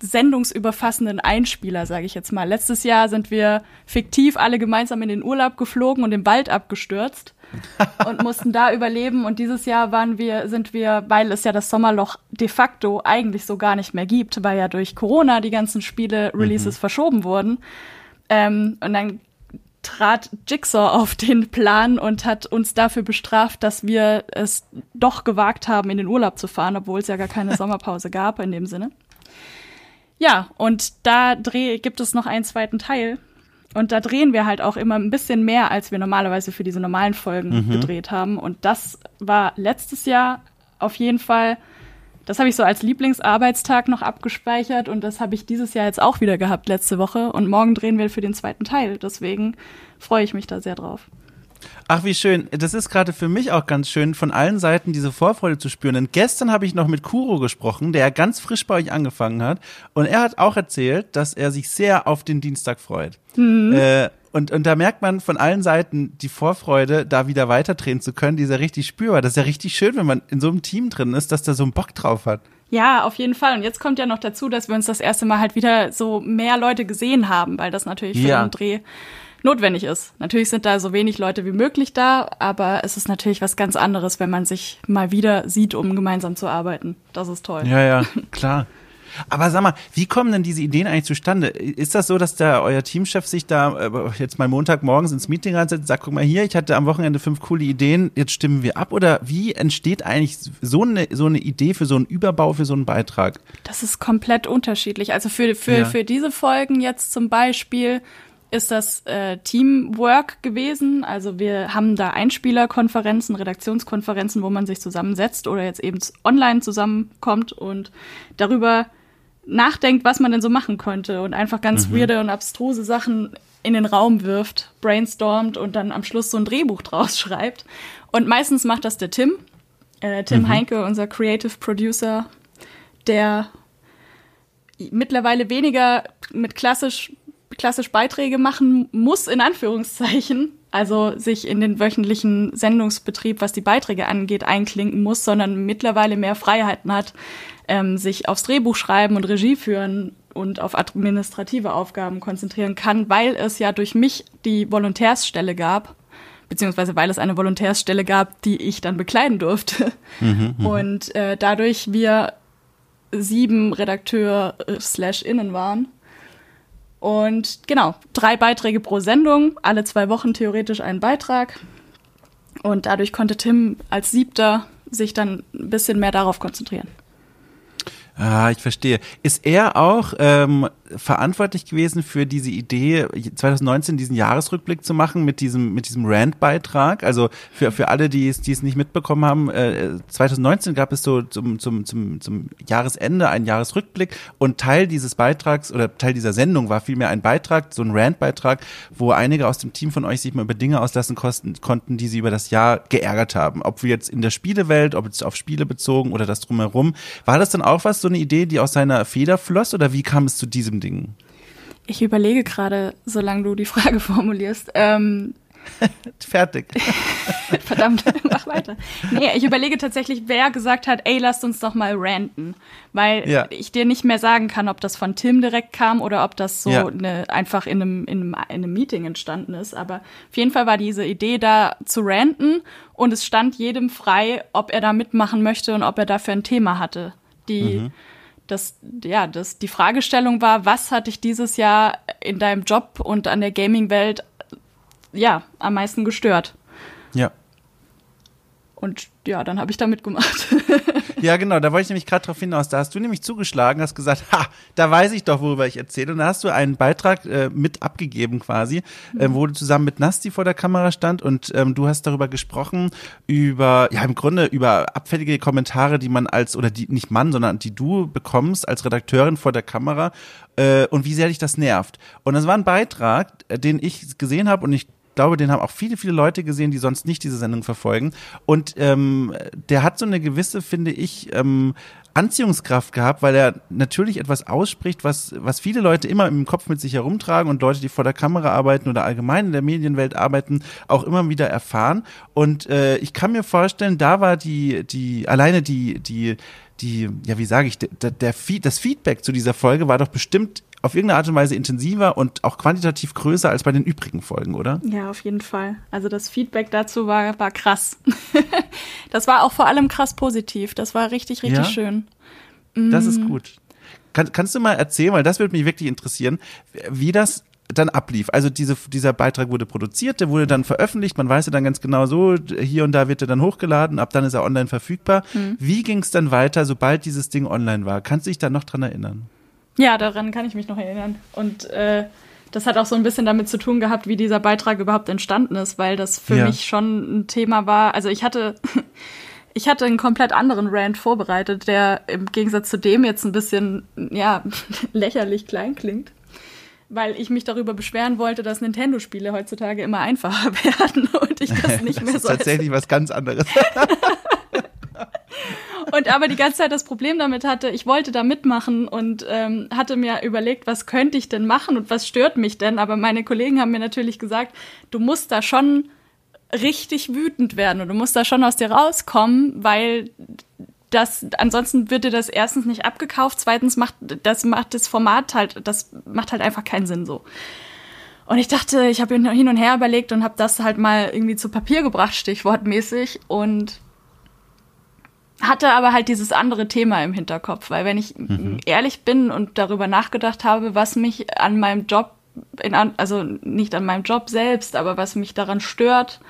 sendungsüberfassenden Einspieler, sage ich jetzt mal. Letztes Jahr sind wir fiktiv alle gemeinsam in den Urlaub geflogen und im Wald abgestürzt und mussten da überleben. Und dieses Jahr waren wir, sind wir, weil es ja das Sommerloch de facto eigentlich so gar nicht mehr gibt, weil ja durch Corona die ganzen Spiele-Releases mhm. verschoben wurden. Ähm, und dann trat Jigsaw auf den Plan und hat uns dafür bestraft, dass wir es doch gewagt haben, in den Urlaub zu fahren, obwohl es ja gar keine Sommerpause gab in dem Sinne. Ja, und da dreh, gibt es noch einen zweiten Teil. Und da drehen wir halt auch immer ein bisschen mehr, als wir normalerweise für diese normalen Folgen mhm. gedreht haben. Und das war letztes Jahr auf jeden Fall, das habe ich so als Lieblingsarbeitstag noch abgespeichert und das habe ich dieses Jahr jetzt auch wieder gehabt letzte Woche. Und morgen drehen wir für den zweiten Teil. Deswegen freue ich mich da sehr drauf. Ach, wie schön. Das ist gerade für mich auch ganz schön, von allen Seiten diese Vorfreude zu spüren. Denn gestern habe ich noch mit Kuro gesprochen, der ganz frisch bei euch angefangen hat. Und er hat auch erzählt, dass er sich sehr auf den Dienstag freut. Mhm. Äh, und, und da merkt man von allen Seiten die Vorfreude, da wieder weiterdrehen zu können, die ist ja richtig spürbar. Das ist ja richtig schön, wenn man in so einem Team drin ist, dass da so einen Bock drauf hat. Ja, auf jeden Fall. Und jetzt kommt ja noch dazu, dass wir uns das erste Mal halt wieder so mehr Leute gesehen haben, weil das natürlich für ja. den Dreh notwendig ist. Natürlich sind da so wenig Leute wie möglich da, aber es ist natürlich was ganz anderes, wenn man sich mal wieder sieht, um gemeinsam zu arbeiten. Das ist toll. Ja, ja, klar. Aber sag mal, wie kommen denn diese Ideen eigentlich zustande? Ist das so, dass da euer Teamchef sich da äh, jetzt mal Montagmorgens ins Meeting reinsetzt und sagt, guck mal hier, ich hatte am Wochenende fünf coole Ideen, jetzt stimmen wir ab? Oder wie entsteht eigentlich so eine, so eine Idee für so einen Überbau, für so einen Beitrag? Das ist komplett unterschiedlich. Also für, für, ja. für diese Folgen jetzt zum Beispiel ist das äh, Teamwork gewesen. Also wir haben da Einspielerkonferenzen, Redaktionskonferenzen, wo man sich zusammensetzt oder jetzt eben online zusammenkommt und darüber nachdenkt, was man denn so machen könnte und einfach ganz mhm. weirde und abstruse Sachen in den Raum wirft, brainstormt und dann am Schluss so ein Drehbuch draus schreibt. Und meistens macht das der Tim, äh, Tim mhm. Heinke, unser Creative Producer, der mittlerweile weniger mit klassisch klassisch Beiträge machen muss, in Anführungszeichen, also sich in den wöchentlichen Sendungsbetrieb, was die Beiträge angeht, einklinken muss, sondern mittlerweile mehr Freiheiten hat, ähm, sich aufs Drehbuch schreiben und Regie führen und auf administrative Aufgaben konzentrieren kann, weil es ja durch mich die Volontärsstelle gab, beziehungsweise weil es eine Volontärsstelle gab, die ich dann bekleiden durfte. Mhm, mhm. und äh, dadurch wir sieben Redakteur slash innen waren und genau, drei Beiträge pro Sendung, alle zwei Wochen theoretisch ein Beitrag. Und dadurch konnte Tim als Siebter sich dann ein bisschen mehr darauf konzentrieren. Ah, ich verstehe. Ist er auch ähm, verantwortlich gewesen für diese Idee, 2019 diesen Jahresrückblick zu machen mit diesem mit diesem Rand-Beitrag? Also für für alle, die es die es nicht mitbekommen haben, äh, 2019 gab es so zum zum zum zum Jahresende einen Jahresrückblick und Teil dieses Beitrags oder Teil dieser Sendung war vielmehr ein Beitrag, so ein Rand-Beitrag, wo einige aus dem Team von euch sich mal über Dinge auslassen kosten, konnten, die sie über das Jahr geärgert haben. Ob wir jetzt in der Spielewelt, ob es auf Spiele bezogen oder das drumherum. War das dann auch was so eine Idee, die aus seiner Feder floss oder wie kam es zu diesem Ding? Ich überlege gerade, solange du die Frage formulierst. Ähm, Fertig. Verdammt, mach weiter. Nee, ich überlege tatsächlich, wer gesagt hat, ey, lasst uns doch mal ranten. Weil ja. ich dir nicht mehr sagen kann, ob das von Tim direkt kam oder ob das so ja. ne, einfach in einem, in, einem, in einem Meeting entstanden ist. Aber auf jeden Fall war diese Idee da zu ranten und es stand jedem frei, ob er da mitmachen möchte und ob er dafür ein Thema hatte die, mhm. Das, ja, das, die Fragestellung war, was hat dich dieses Jahr in deinem Job und an der Gaming-Welt, ja, am meisten gestört? Ja. Und ja, dann habe ich da mitgemacht. ja, genau, da wollte ich nämlich gerade drauf hinaus. Da hast du nämlich zugeschlagen, hast gesagt, ha, da weiß ich doch, worüber ich erzähle. Und da hast du einen Beitrag äh, mit abgegeben quasi, mhm. äh, wo du zusammen mit Nasti vor der Kamera stand und ähm, du hast darüber gesprochen, über, ja, im Grunde über abfällige Kommentare, die man als, oder die, nicht Mann, sondern die du bekommst als Redakteurin vor der Kamera äh, und wie sehr dich das nervt. Und das war ein Beitrag, äh, den ich gesehen habe und ich glaube, den haben auch viele, viele Leute gesehen, die sonst nicht diese Sendung verfolgen. Und ähm, der hat so eine gewisse, finde ich, ähm, Anziehungskraft gehabt, weil er natürlich etwas ausspricht, was, was viele Leute immer im Kopf mit sich herumtragen und Leute, die vor der Kamera arbeiten oder allgemein in der Medienwelt arbeiten, auch immer wieder erfahren. Und äh, ich kann mir vorstellen, da war die, die, alleine die, die, die, ja, wie sage ich, der, der, das Feedback zu dieser Folge war doch bestimmt auf irgendeine Art und Weise intensiver und auch quantitativ größer als bei den übrigen Folgen, oder? Ja, auf jeden Fall. Also das Feedback dazu war, war krass. das war auch vor allem krass positiv. Das war richtig, richtig ja? schön. Das ist mm. gut. Kann, kannst du mal erzählen, weil das würde mich wirklich interessieren, wie das dann ablief. Also diese, dieser Beitrag wurde produziert, der wurde dann veröffentlicht, man weiß ja dann ganz genau so, hier und da wird er dann hochgeladen, ab dann ist er online verfügbar. Mhm. Wie ging es dann weiter, sobald dieses Ding online war? Kannst du dich da noch dran erinnern? Ja, daran kann ich mich noch erinnern. Und äh, das hat auch so ein bisschen damit zu tun gehabt, wie dieser Beitrag überhaupt entstanden ist, weil das für ja. mich schon ein Thema war. Also ich hatte, ich hatte einen komplett anderen Rant vorbereitet, der im Gegensatz zu dem jetzt ein bisschen, ja, lächerlich klein klingt. weil ich mich darüber beschweren wollte, dass Nintendo-Spiele heutzutage immer einfacher werden und ich das nicht mehr das so. ist tatsächlich was ganz anderes. Und aber die ganze Zeit das Problem damit hatte, ich wollte da mitmachen und ähm, hatte mir überlegt, was könnte ich denn machen und was stört mich denn? Aber meine Kollegen haben mir natürlich gesagt, du musst da schon richtig wütend werden und du musst da schon aus dir rauskommen, weil das ansonsten wird dir das erstens nicht abgekauft, zweitens macht das macht das Format halt, das macht halt einfach keinen Sinn so. Und ich dachte, ich habe hin und her überlegt und habe das halt mal irgendwie zu Papier gebracht, stichwortmäßig und hatte aber halt dieses andere Thema im Hinterkopf, weil wenn ich mhm. ehrlich bin und darüber nachgedacht habe, was mich an meinem Job, in, also nicht an meinem Job selbst, aber was mich daran stört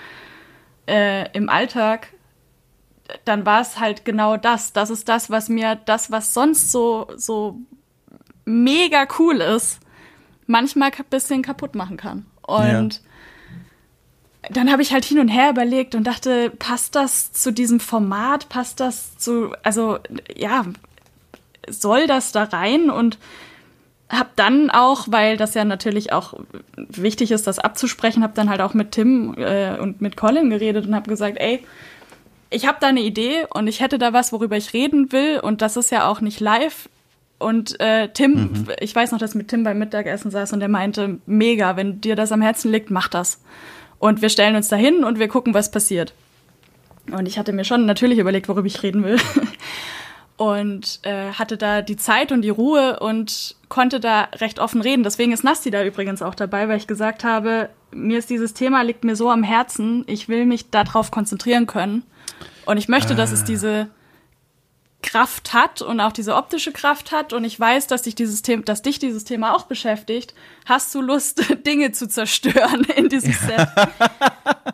äh, im Alltag, dann war es halt genau das. Das ist das, was mir das, was sonst so so mega cool ist, manchmal ein bisschen kaputt machen kann. Und ja dann habe ich halt hin und her überlegt und dachte, passt das zu diesem Format? Passt das zu, also ja, soll das da rein? Und habe dann auch, weil das ja natürlich auch wichtig ist, das abzusprechen, habe dann halt auch mit Tim äh, und mit Colin geredet und habe gesagt, ey, ich habe da eine Idee und ich hätte da was, worüber ich reden will und das ist ja auch nicht live. Und äh, Tim, mhm. ich weiß noch, dass ich mit Tim beim Mittagessen saß und der meinte, mega, wenn dir das am Herzen liegt, mach das. Und wir stellen uns da hin und wir gucken, was passiert. Und ich hatte mir schon natürlich überlegt, worüber ich reden will. und äh, hatte da die Zeit und die Ruhe und konnte da recht offen reden. Deswegen ist Nasti da übrigens auch dabei, weil ich gesagt habe, mir ist dieses Thema, liegt mir so am Herzen, ich will mich darauf konzentrieren können. Und ich möchte, ah. dass es ah. diese Kraft hat und auch diese optische Kraft hat und ich weiß, dass dich dieses Thema, dass dich dieses Thema auch beschäftigt. Hast du Lust, Dinge zu zerstören in diesem Set?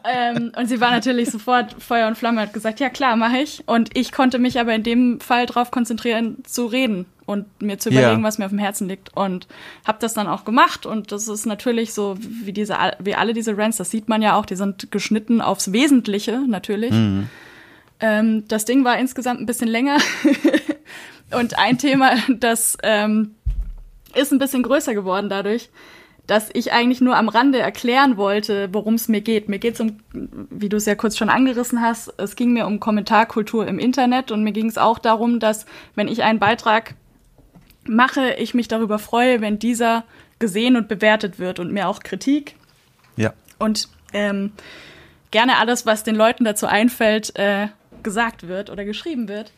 ähm, und sie war natürlich sofort Feuer und Flamme, hat gesagt, ja klar, mache ich. Und ich konnte mich aber in dem Fall darauf konzentrieren, zu reden und mir zu überlegen, ja. was mir auf dem Herzen liegt. Und habe das dann auch gemacht. Und das ist natürlich so, wie diese, wie alle diese Rants, das sieht man ja auch, die sind geschnitten aufs Wesentliche, natürlich. Mhm. Ähm, das Ding war insgesamt ein bisschen länger. und ein Thema, das ähm, ist ein bisschen größer geworden dadurch, dass ich eigentlich nur am Rande erklären wollte, worum es mir geht. Mir geht es um, wie du es ja kurz schon angerissen hast, es ging mir um Kommentarkultur im Internet und mir ging es auch darum, dass wenn ich einen Beitrag mache, ich mich darüber freue, wenn dieser gesehen und bewertet wird und mir auch Kritik. Ja. Und ähm, gerne alles, was den Leuten dazu einfällt, äh, gesagt wird oder geschrieben wird,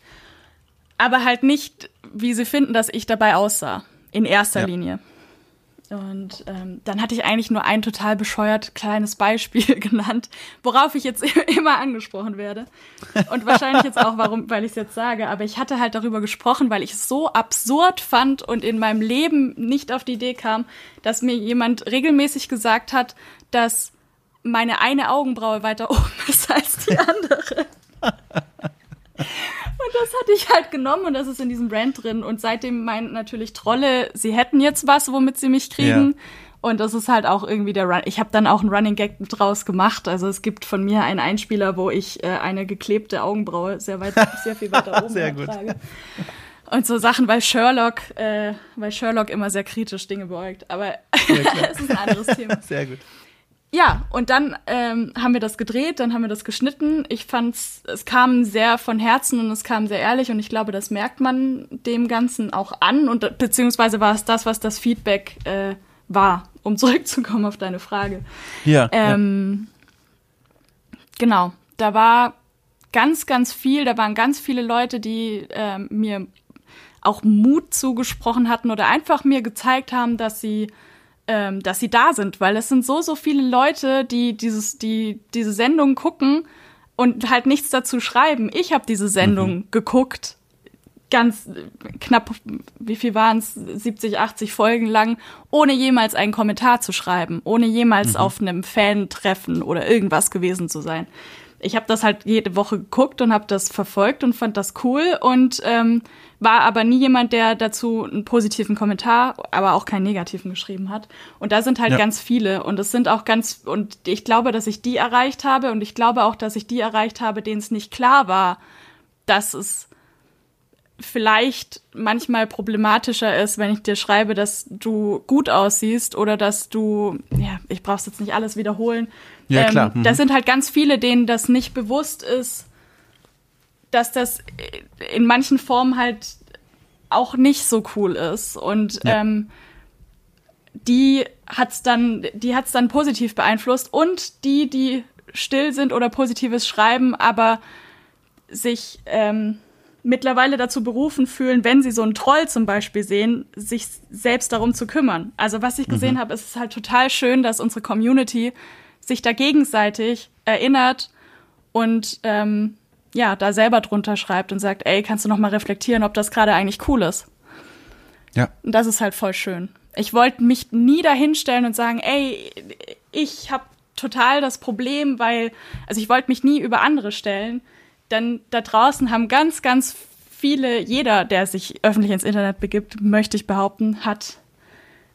aber halt nicht, wie sie finden, dass ich dabei aussah, in erster ja. Linie. Und ähm, dann hatte ich eigentlich nur ein total bescheuert kleines Beispiel genannt, worauf ich jetzt immer angesprochen werde. Und wahrscheinlich jetzt auch, warum, weil ich es jetzt sage. Aber ich hatte halt darüber gesprochen, weil ich es so absurd fand und in meinem Leben nicht auf die Idee kam, dass mir jemand regelmäßig gesagt hat, dass meine eine Augenbraue weiter oben ist als die andere. Und das hatte ich halt genommen und das ist in diesem Brand drin. Und seitdem meinen natürlich Trolle, sie hätten jetzt was, womit sie mich kriegen. Ja. Und das ist halt auch irgendwie der Run. Ich habe dann auch einen Running Gag draus gemacht. Also es gibt von mir einen Einspieler, wo ich äh, eine geklebte Augenbraue sehr weit, sehr viel weiter oben sehr gut. Und so Sachen, weil Sherlock, äh, weil Sherlock immer sehr kritisch Dinge beäugt. Aber es ist ein anderes Thema. Sehr gut. Ja, und dann ähm, haben wir das gedreht, dann haben wir das geschnitten. Ich fand's, es kam sehr von Herzen und es kam sehr ehrlich und ich glaube, das merkt man dem Ganzen auch an und beziehungsweise war es das, was das Feedback äh, war, um zurückzukommen auf deine Frage. Ja. Ähm, ja. Genau, da war ganz, ganz viel, da waren ganz viele Leute, die äh, mir auch Mut zugesprochen hatten oder einfach mir gezeigt haben, dass sie ähm, dass sie da sind, weil es sind so, so viele Leute, die dieses, die diese Sendung gucken und halt nichts dazu schreiben. Ich habe diese Sendung mhm. geguckt, ganz knapp, wie viel waren es, 70, 80 Folgen lang, ohne jemals einen Kommentar zu schreiben, ohne jemals mhm. auf einem Fan-Treffen oder irgendwas gewesen zu sein ich habe das halt jede Woche geguckt und habe das verfolgt und fand das cool und ähm, war aber nie jemand, der dazu einen positiven Kommentar, aber auch keinen negativen geschrieben hat. Und da sind halt ja. ganz viele und es sind auch ganz und ich glaube, dass ich die erreicht habe und ich glaube auch, dass ich die erreicht habe, denen es nicht klar war, dass es vielleicht manchmal problematischer ist, wenn ich dir schreibe, dass du gut aussiehst oder dass du, ja, ich brauch's jetzt nicht alles wiederholen. Ja, klar. Ähm, Mhm. Das sind halt ganz viele, denen das nicht bewusst ist, dass das in manchen Formen halt auch nicht so cool ist. Und Ja. ähm, die hat's dann, die hat's dann positiv beeinflusst und die, die still sind oder positives schreiben, aber sich ähm, mittlerweile dazu berufen fühlen, wenn sie so einen Troll zum Beispiel sehen, sich selbst darum zu kümmern. Also was ich gesehen habe, ist es halt total schön, dass unsere Community sich da gegenseitig erinnert und ähm, ja, da selber drunter schreibt und sagt, ey, kannst du noch mal reflektieren, ob das gerade eigentlich cool ist. Ja. Und das ist halt voll schön. Ich wollte mich nie dahinstellen und sagen, ey, ich habe total das Problem, weil, also ich wollte mich nie über andere stellen, denn da draußen haben ganz, ganz viele, jeder, der sich öffentlich ins Internet begibt, möchte ich behaupten, hat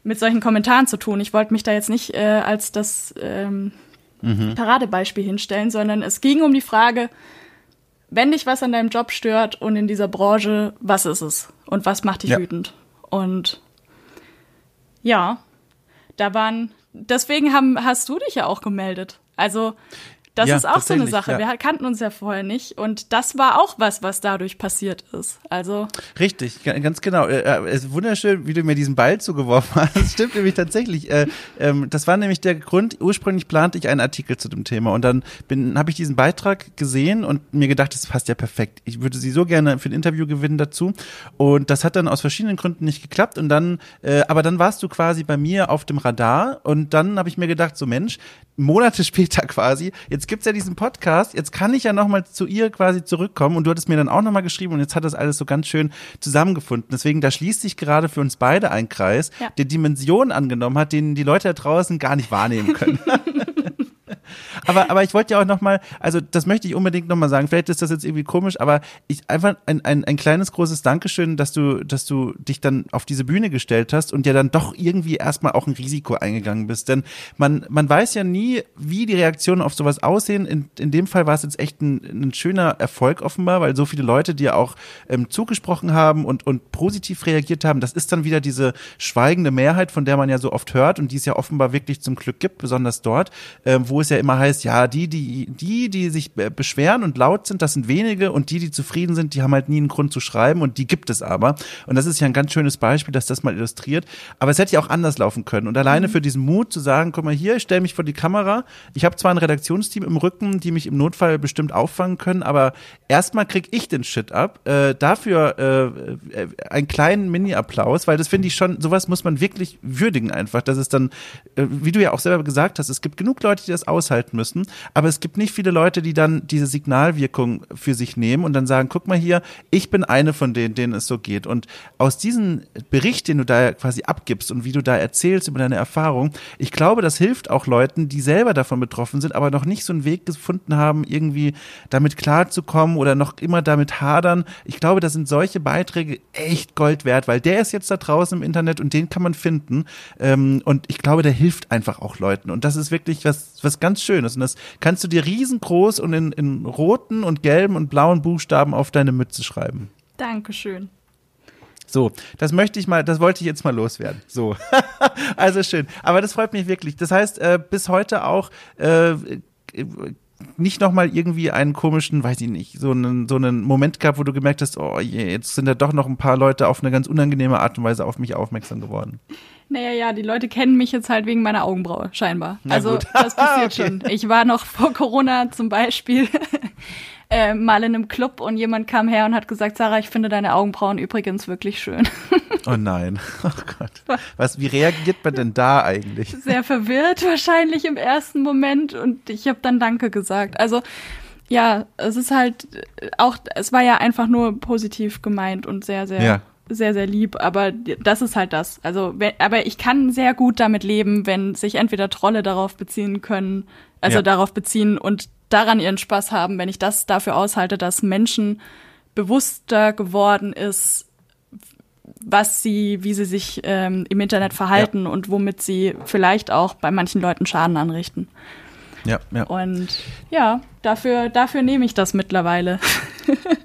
mit solchen Kommentaren zu tun. Ich wollte mich da jetzt nicht äh, als das ähm, Paradebeispiel hinstellen, sondern es ging um die Frage, wenn dich was an deinem Job stört und in dieser Branche, was ist es? Und was macht dich Ja. wütend? Und ja, da waren, deswegen haben, hast du dich ja auch gemeldet. Also, das Ja, ist auch so eine Sache. ja. Wir kannten uns ja vorher nicht und das war auch was, was dadurch passiert ist. Also, Richtig, ga- ganz genau. Äh, äh, Es ist wunderschön, wie du mir diesen Ball zugeworfen hast. Das stimmt nämlich tatsächlich. Äh, ähm, Das war nämlich der Grund. Ursprünglich plante ich einen Artikel zu dem Thema und dann habe ich diesen Beitrag gesehen und mir gedacht, das passt ja perfekt. Ich würde sie so gerne für ein Interview gewinnen dazu. Und das hat dann aus verschiedenen Gründen nicht geklappt. Und dann, aber dann warst du quasi bei mir auf dem Radar und dann habe ich mir gedacht, so Mensch, Monate später quasi, jetzt gibt's ja diesen Podcast, jetzt kann ich ja nochmal zu ihr quasi zurückkommen und du hattest mir dann auch nochmal geschrieben und jetzt hat das alles so ganz schön zusammengefunden. Deswegen, da schließt sich gerade für uns beide ein Kreis, Ja. der Dimensionen angenommen hat, den die Leute da draußen gar nicht wahrnehmen können. aber, aber ich wollte ja auch nochmal, also das möchte ich unbedingt nochmal sagen, vielleicht ist das jetzt irgendwie komisch, aber ich einfach ein, ein, ein kleines großes Dankeschön, dass du, dass du dich dann auf diese Bühne gestellt hast und ja dann doch irgendwie erstmal auch ein Risiko eingegangen bist. Denn man, man weiß ja nie, wie die Reaktionen auf sowas aussehen. In, in dem Fall war es jetzt echt ein, ein schöner Erfolg offenbar, weil so viele Leute dir auch ähm, zugesprochen haben und, und positiv reagiert haben. Das ist dann wieder diese schweigende Mehrheit, von der man ja so oft hört und die es ja offenbar wirklich zum Glück gibt, besonders dort, ähm, wo es ja immer heißt, ja, die, die, die, die sich be- beschweren und laut sind, das sind wenige und die, die zufrieden sind, die haben halt nie einen Grund zu schreiben und die gibt es aber. Und das ist ja ein ganz schönes Beispiel, dass das mal illustriert. Aber es hätte ja auch anders laufen können. Und alleine für diesen Mut zu sagen, guck mal hier, ich stelle mich vor die Kamera. Ich habe zwar ein Redaktionsteam im Rücken, die mich im Notfall bestimmt auffangen können, aber erstmal krieg ich den Shit ab. Äh, dafür äh, äh, einen kleinen Mini-Applaus, weil das finde ich schon, sowas muss man wirklich würdigen einfach. Das ist dann, äh, wie du ja auch selber gesagt hast, es gibt genug Leute, die das aushalten müssen, aber es gibt nicht viele Leute, die dann diese Signalwirkung für sich nehmen und dann sagen, guck mal hier, ich bin eine von denen, denen es so geht. Und aus diesem Bericht, den du da quasi abgibst und wie du da erzählst über deine Erfahrung, ich glaube, das hilft auch Leuten, die selber davon betroffen sind, aber noch nicht so einen Weg gefunden haben, irgendwie damit klarzukommen oder noch immer damit hadern. Ich glaube, da sind solche Beiträge echt Gold wert, weil der ist jetzt da draußen im Internet und den kann man finden. Ähm, und ich glaube, der hilft einfach auch Leuten. Und das ist wirklich was, was ganz Schönes. Und das kannst du dir riesengroß und in, in roten und gelben und blauen Buchstaben auf deine Mütze schreiben. Dankeschön. So, das möchte ich mal, das wollte ich jetzt mal loswerden. So, also schön. Aber das freut mich wirklich. Das heißt, äh, bis heute auch äh, nicht nochmal irgendwie einen komischen, weiß ich nicht, so einen, so einen Moment gehabt, wo du gemerkt hast, oh je, jetzt sind da doch noch ein paar Leute auf eine ganz unangenehme Art und Weise auf mich aufmerksam geworden. Naja, ja, die Leute kennen mich jetzt halt wegen meiner Augenbraue, scheinbar. Na also gut. das passiert Okay. schon. Ich war noch vor Corona zum Beispiel äh, mal in einem Club und jemand kam her und hat gesagt, Sarah, ich finde deine Augenbrauen übrigens wirklich schön. Oh nein, oh Gott. Was, wie reagiert man denn da eigentlich? Sehr verwirrt wahrscheinlich im ersten Moment und ich habe dann Danke gesagt. Also ja, es ist halt auch, es war ja einfach nur positiv gemeint und sehr, sehr Ja. Sehr, sehr lieb, aber das ist halt das. Also, aber ich kann sehr gut damit leben, wenn sich entweder Trolle darauf beziehen können, also Ja. darauf beziehen und daran ihren Spaß haben, wenn ich das dafür aushalte, dass Menschen bewusster geworden ist, was sie, wie sie sich ähm, im Internet verhalten und womit sie vielleicht auch bei manchen Leuten Schaden anrichten. Ja, ja. Und ja, dafür, dafür nehme ich das mittlerweile.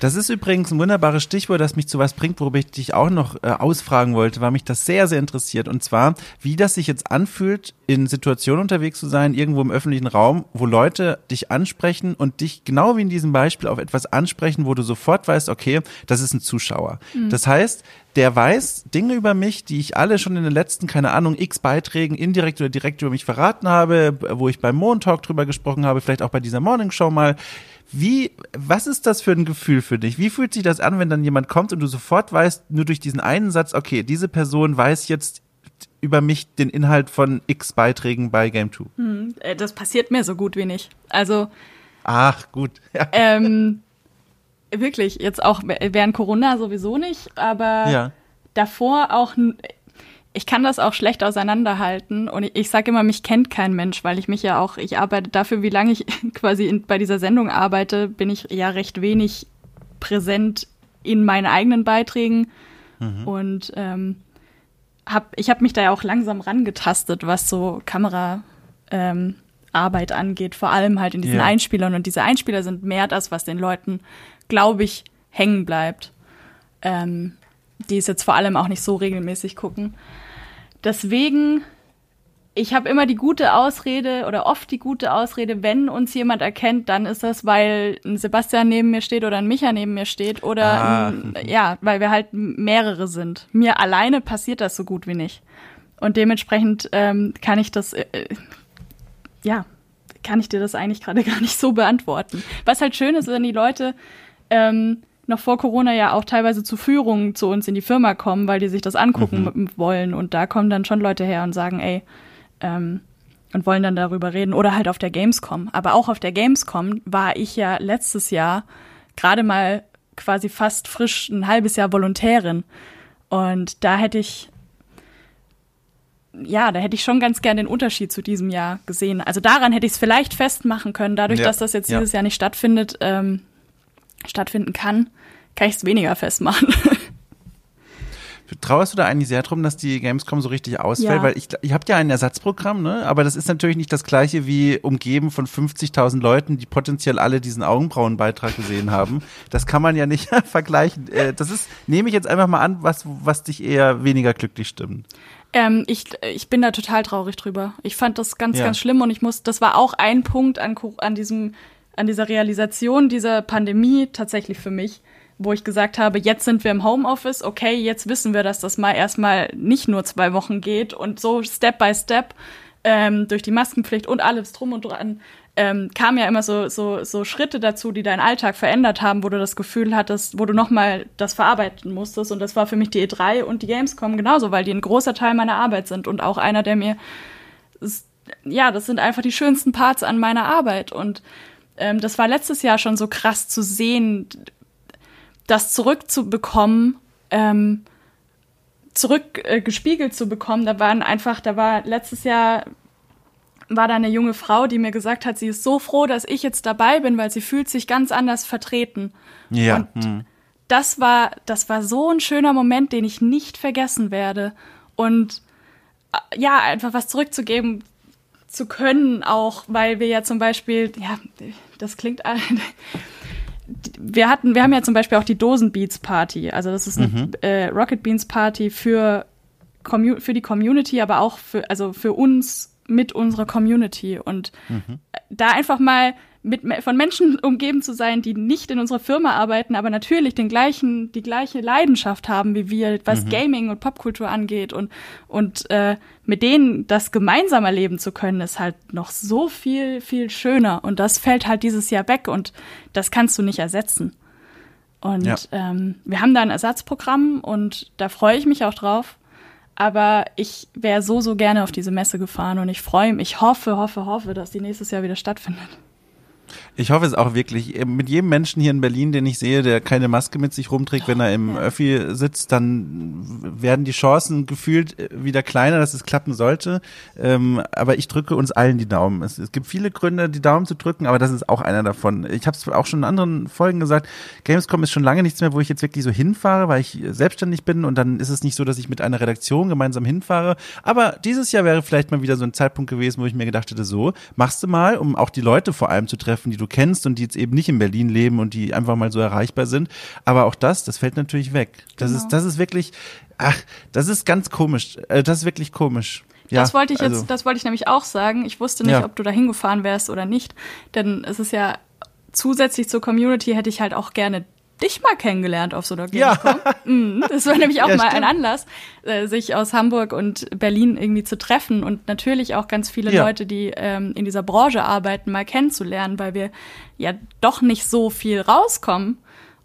Das ist übrigens ein wunderbares Stichwort, das mich zu was bringt, worüber ich dich auch noch äh, ausfragen wollte, weil mich das sehr, sehr interessiert. Und zwar, wie das sich jetzt anfühlt, in Situationen unterwegs zu sein, irgendwo im öffentlichen Raum, wo Leute dich ansprechen und dich genau wie in diesem Beispiel auf etwas ansprechen, wo du sofort weißt, okay, das ist ein Zuschauer. Mhm. Das heißt, der weiß Dinge über mich, die ich alle schon in den letzten, keine Ahnung, x Beiträgen indirekt oder direkt über mich verraten habe, wo ich beim Montalk drüber gesprochen habe, vielleicht auch bei dieser Morning Show mal. Wie, was ist das für ein Gefühl für dich? Wie fühlt sich das an, wenn dann jemand kommt und du sofort weißt, nur durch diesen einen Satz, okay, diese Person weiß jetzt über mich den Inhalt von x Beiträgen bei Game 2? Hm, äh, das passiert mir so gut wie nicht. Also. Ach, gut. Ja. Ähm, wirklich, jetzt auch während Corona sowieso nicht, aber ja. davor auch, ich kann das auch schlecht auseinanderhalten und ich, ich sage immer, mich kennt kein Mensch, weil ich mich ja auch, ich arbeite dafür, wie lange ich quasi in, bei dieser Sendung arbeite, bin ich ja recht wenig präsent in meinen eigenen Beiträgen mhm. und ähm, hab, ich habe mich da ja auch langsam rangetastet, was so Kamera ähm, angeht, vor allem halt in diesen ja. Einspielern. Und diese Einspieler sind mehr das, was den Leuten glaube ich, hängen bleibt. Ähm, die es jetzt vor allem auch nicht so regelmäßig gucken. Deswegen, ich habe immer die gute Ausrede oder oft die gute Ausrede, wenn uns jemand erkennt, dann ist das, weil ein Sebastian neben mir steht oder ein Micha neben mir steht oder ah. ein, ja, weil wir halt mehrere sind. Mir alleine passiert das so gut wie nicht. Und dementsprechend ähm, kann ich das, äh, äh ja, kann ich dir das eigentlich gerade gar nicht so beantworten. Was halt schön ist, wenn die Leute ähm, noch vor Corona ja auch teilweise zu Führungen zu uns in die Firma kommen, weil die sich das angucken mhm. wollen. Und da kommen dann schon Leute her und sagen, ey, ähm, und wollen dann darüber reden. Oder halt auf der Gamescom. Aber auch auf der Gamescom war ich ja letztes Jahr gerade mal quasi fast frisch ein halbes Jahr Volontärin. Und da hätte ich, ja, da hätte ich schon ganz gern den Unterschied zu diesem Jahr gesehen. Also daran hätte ich es vielleicht festmachen können, dadurch, ja. dass das jetzt ja. dieses Jahr nicht stattfindet. Ähm, stattfinden kann, kann ich es weniger festmachen. Trauerst du da eigentlich sehr drum, dass die Gamescom so richtig ausfällt? Ja. Weil ich, ihr habt ja ein Ersatzprogramm, ne? Aber das ist natürlich nicht das gleiche wie umgeben von 50.000 Leuten, die potenziell alle diesen Augenbrauenbeitrag gesehen haben. Das kann man ja nicht vergleichen. Äh, das ist, nehme ich jetzt einfach mal an, was, was dich eher weniger glücklich stimmt. Ähm, ich, ich bin da total traurig drüber. Ich fand das ganz, ja. ganz schlimm und ich muss, das war auch ein Punkt an, an diesem an dieser Realisation dieser Pandemie tatsächlich für mich, wo ich gesagt habe, jetzt sind wir im Homeoffice, okay, jetzt wissen wir, dass das mal erstmal nicht nur zwei Wochen geht und so Step by Step ähm, durch die Maskenpflicht und alles drum und dran ähm, kamen ja immer so, so, so Schritte dazu, die deinen Alltag verändert haben, wo du das Gefühl hattest, wo du nochmal das verarbeiten musstest. Und das war für mich die E3 und die Gamescom genauso, weil die ein großer Teil meiner Arbeit sind und auch einer, der mir, ja, das sind einfach die schönsten Parts an meiner Arbeit. Und ähm, das war letztes Jahr schon so krass zu sehen, das zurückzubekommen, ähm, zurückgespiegelt äh, zu bekommen. Da waren einfach, da war letztes Jahr war da eine junge Frau, die mir gesagt hat, sie ist so froh, dass ich jetzt dabei bin, weil sie fühlt sich ganz anders vertreten. Ja. Und hm. das war, das war so ein schöner Moment, den ich nicht vergessen werde. Und äh, ja, einfach was zurückzugeben zu können, auch weil wir ja zum Beispiel, ja, das klingt. Wir hatten, wir haben ja zum Beispiel auch die Dosenbeats Party. Also das ist eine mhm. äh, Rocket Beans Party für, für die Community, aber auch für, also für uns mit unserer Community. Und mhm. da einfach mal mit, von Menschen umgeben zu sein, die nicht in unserer Firma arbeiten, aber natürlich den gleichen, die gleiche Leidenschaft haben wie wir, was mhm. Gaming und Popkultur angeht und, und äh, mit denen das gemeinsam erleben zu können, ist halt noch so viel, viel schöner. Und das fällt halt dieses Jahr weg und das kannst du nicht ersetzen. Und ja. ähm, wir haben da ein Ersatzprogramm und da freue ich mich auch drauf. Aber ich wäre so, so gerne auf diese Messe gefahren und ich freue mich, ich hoffe, hoffe, hoffe, dass die nächstes Jahr wieder stattfindet. Ich hoffe es auch wirklich. Äh, mit jedem Menschen hier in Berlin, den ich sehe, der keine Maske mit sich rumträgt, wenn er im Öffi sitzt, dann werden die Chancen gefühlt äh, wieder kleiner, dass es klappen sollte. Ähm, aber ich drücke uns allen die Daumen. Es, es, gibt viele Gründe, die Daumen zu drücken, aber das ist auch einer davon. Ich habe es auch schon in anderen Folgen gesagt, Gamescom ist schon lange nichts mehr, wo ich jetzt wirklich so hinfahre, weil ich selbstständig bin und dann ist es nicht so, dass ich mit einer Redaktion gemeinsam hinfahre. Aber dieses Jahr wäre vielleicht mal wieder so ein Zeitpunkt gewesen, wo ich mir gedacht hätte, so, machst du mal, um auch die Leute vor allem zu treffen, die du kennst und die jetzt eben nicht in Berlin leben und die einfach mal so erreichbar sind. Aber auch das, das fällt natürlich weg. Das Genau. ist, das ist wirklich, ach, das ist ganz komisch. Äh, Das ist wirklich komisch. Ja, das wollte ich jetzt, also- das wollte ich nämlich auch sagen. Ich wusste nicht, Ja. ob du da hingefahren wärst oder nicht. Denn es ist ja zusätzlich zur Community hätte ich halt auch gerne dich mal kennengelernt auf so einer Ja. Gamescom. Mhm, das war nämlich auch Ja, mal ein stimmt. Anlass, äh, sich aus Hamburg und Berlin irgendwie zu treffen und natürlich auch ganz viele Ja. Leute, die ähm, in dieser Branche arbeiten, mal kennenzulernen, weil wir ja doch nicht so viel rauskommen.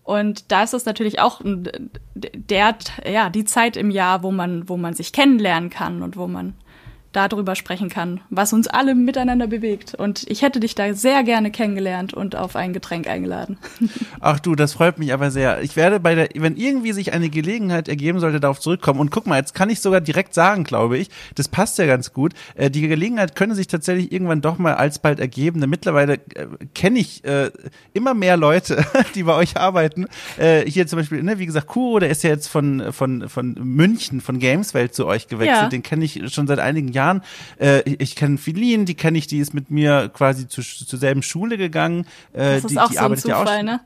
Und da ist es natürlich auch ein- der, ja, die Zeit im Jahr, wo man, wo man sich kennenlernen kann und wo man darüber sprechen kann, was uns alle miteinander bewegt. Und ich hätte dich da sehr gerne kennengelernt und auf ein Getränk eingeladen. Ach du, das freut mich aber sehr. Ich werde bei der, wenn irgendwie sich eine Gelegenheit ergeben sollte, darauf zurückkommen. Und guck mal, jetzt kann ich sogar direkt sagen, glaube ich, das passt ja ganz gut. Äh, die Gelegenheit könnte sich tatsächlich irgendwann doch mal alsbald ergeben. Denn mittlerweile äh, kenne ich äh, immer mehr Leute, die bei euch arbeiten. Hier zum Beispiel, ne, wie gesagt, Kuro, der ist ja jetzt von, von, von München, von Gameswelt zu euch gewechselt. Ja. Den kenne ich schon seit einigen Jahren. Äh, ich kenne Filin, die kenne ich, die ist mit mir quasi zu, zur selben Schule gegangen. Äh, Das ist die, auch die so ein arbeitet ja auch Zufall, ne?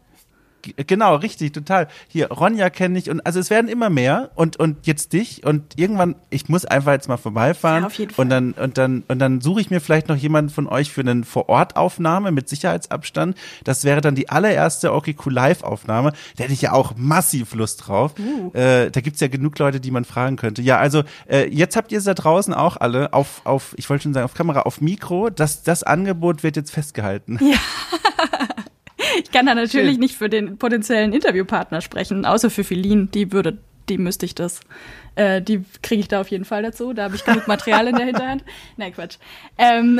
Genau, richtig, total. Hier, Ronja kenne ich und also es werden immer mehr und und jetzt dich und irgendwann, ich muss einfach jetzt mal vorbeifahren Ja, auf jeden Fall. und dann und dann und dann suche ich mir vielleicht noch jemanden von euch für eine Vor-Ort-Aufnahme mit Sicherheitsabstand. Das wäre dann die allererste Cool Live-Aufnahme. Da hätte ich ja auch massiv Lust drauf. Uh. Äh, da gibt's ja genug Leute, die man fragen könnte. Ja, also äh, jetzt habt ihr es da draußen auch alle auf auf, ich wollte schon sagen auf Kamera, auf Mikro. Das das Angebot wird jetzt festgehalten. Ich kann da natürlich Schön. nicht für den potenziellen Interviewpartner sprechen, außer für Feline. Die würde, die müsste ich das. Äh, die kriege ich da auf jeden Fall dazu. Da habe ich genug Material in der Hinterhand. Nein, Quatsch. Ähm,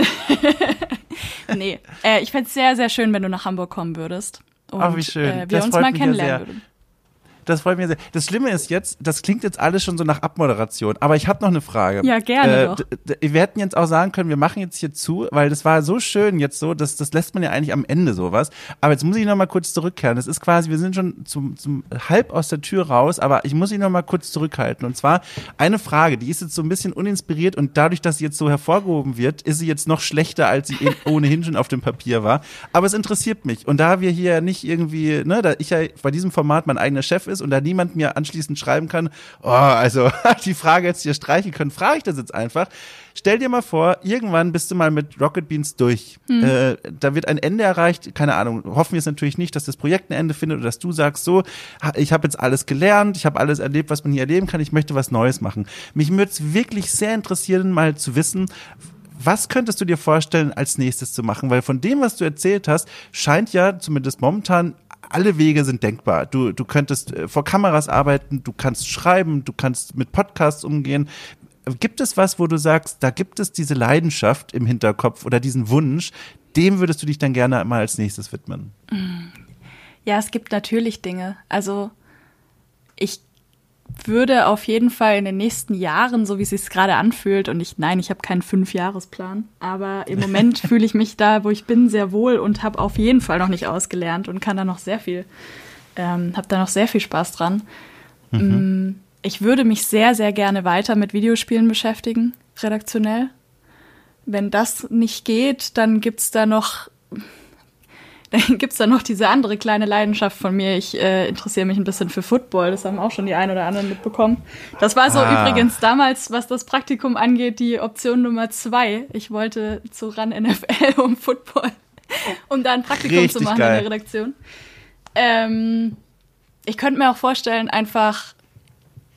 nee, äh, ich fände es sehr, sehr schön, wenn du nach Hamburg kommen würdest. Und Ach, wie schön. Äh, wir Das uns mal kennenlernen würden. Das freut mich sehr. Das Schlimme ist jetzt, das klingt jetzt alles schon so nach Abmoderation, aber ich habe noch eine Frage. Ja, gerne doch. d- d- Wir hätten jetzt auch sagen können, wir machen jetzt hier zu, weil das war so schön jetzt so, das, das lässt man ja eigentlich am Ende sowas. Aber jetzt muss ich noch mal kurz zurückkehren. Das ist quasi, wir sind schon zum, zum halb aus der Tür raus, aber ich muss ihn noch mal kurz zurückhalten. Und zwar eine Frage, die ist jetzt so ein bisschen uninspiriert und dadurch, dass sie jetzt so hervorgehoben wird, ist sie jetzt noch schlechter, als sie eh- ohnehin schon auf dem Papier war. Aber es interessiert mich. Und da wir hier nicht irgendwie, ne, da ich ja bei diesem Format mein eigener Chef ist und da niemand mir anschließend schreiben kann, oh, also die Frage jetzt hier streichen können, frage ich das jetzt einfach. Stell dir mal vor, irgendwann bist du mal mit Rocket Beans durch. Äh, da wird ein Ende erreicht, keine Ahnung. Hoffen wir es natürlich nicht, dass das Projekt ein Ende findet oder dass du sagst, so, ich habe jetzt alles gelernt, ich habe alles erlebt, was man hier erleben kann, ich möchte was Neues machen. Mich würde es wirklich sehr interessieren, mal zu wissen, was könntest du dir vorstellen, als nächstes zu machen? Weil von dem, was du erzählt hast, scheint ja zumindest momentan alle Wege sind denkbar. Du, du könntest äh, vor Kameras arbeiten, du kannst schreiben, du kannst mit Podcasts umgehen. Gibt es was, wo du sagst, da gibt es diese Leidenschaft im Hinterkopf oder diesen Wunsch, dem würdest du dich dann gerne mal als nächstes widmen? Ja, es gibt natürlich Dinge. Also ich würde auf jeden Fall in den nächsten Jahren, so wie es sich gerade anfühlt, und ich, nein, ich habe keinen Fünfjahresplan, aber im Moment fühle ich mich da, wo ich bin, sehr wohl und habe auf jeden Fall noch nicht ausgelernt und kann da noch sehr viel, ähm, habe da noch sehr viel Spaß dran. Mm, Ich würde mich sehr, sehr gerne weiter mit Videospielen beschäftigen, redaktionell. Wenn das nicht geht, dann gibt's da noch dann gibt's da noch diese andere kleine Leidenschaft von mir. Ich äh, interessiere mich ein bisschen für Football. Das haben auch schon die ein oder anderen mitbekommen. Das war so Ah. übrigens damals, was das Praktikum angeht, die Option Nummer zwei. Ich wollte zu ran NFL um Football, um da ein Praktikum zu Richtig machen geil. in der Redaktion. Ähm, ich könnte mir auch vorstellen, einfach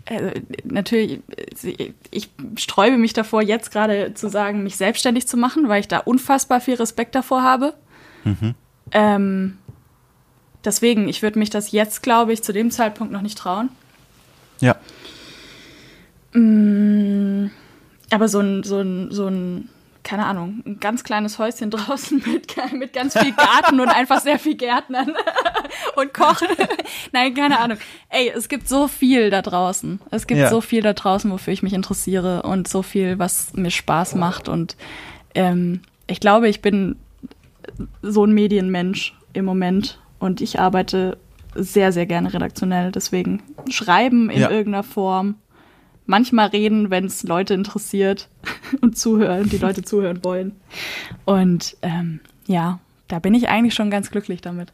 äh, natürlich, äh, ich sträube mich davor, jetzt gerade zu sagen, mich selbstständig zu machen, weil ich da unfassbar viel Respekt davor habe. Ähm, deswegen, ich würde mich das jetzt, glaube ich, zu dem Zeitpunkt noch nicht trauen. Ja. Aber so ein, so ein, so ein, keine Ahnung, ein ganz kleines Häuschen draußen mit, mit ganz viel Garten und einfach sehr viel Gärtnern und Kochen. Nein, keine Ahnung. Ey, es gibt so viel da draußen. Es gibt Ja. so viel da draußen, wofür ich mich interessiere und so viel, was mir Spaß macht. Und ähm, ich glaube, ich bin so ein Medienmensch im Moment und ich arbeite sehr, sehr gerne redaktionell. Deswegen schreiben in Ja. irgendeiner Form. Manchmal reden, wenn es Leute interessiert und zuhören, die Leute zuhören wollen. Und ähm, ja, da bin ich eigentlich schon ganz glücklich damit.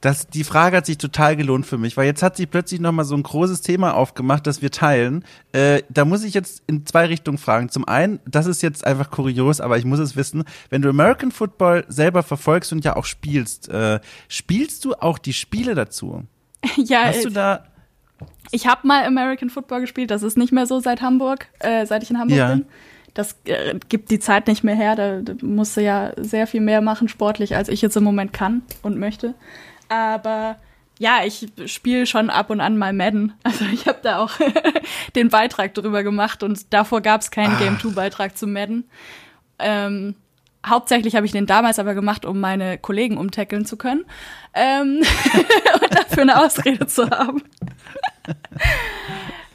Das, die Frage hat sich total gelohnt für mich, weil jetzt hat sich plötzlich nochmal so ein großes Thema aufgemacht, das wir teilen. Äh, da muss ich jetzt in zwei Richtungen fragen. Zum einen, das ist jetzt einfach kurios, aber ich muss es wissen, wenn du American Football selber verfolgst und ja auch spielst, äh, spielst du auch die Spiele dazu? ja, Hast du da ich habe mal American Football gespielt, das ist nicht mehr so seit Hamburg, äh, seit ich in Hamburg Ja. bin. Das äh, gibt die Zeit nicht mehr her, da, da musste ja sehr viel mehr machen sportlich, als ich jetzt im Moment kann und möchte. Aber ja, ich spiele schon ab und an mal Madden. Also ich habe da auch den Beitrag drüber gemacht und davor gab es keinen Game 2 Beitrag zu Madden. Ähm, hauptsächlich habe ich den damals aber gemacht, um meine Kollegen umtackeln zu können ähm, und dafür eine Ausrede zu haben.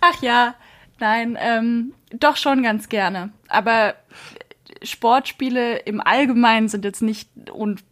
Ach ja, nein, ähm, doch schon ganz gerne. Aber Sportspiele im Allgemeinen sind jetzt nicht und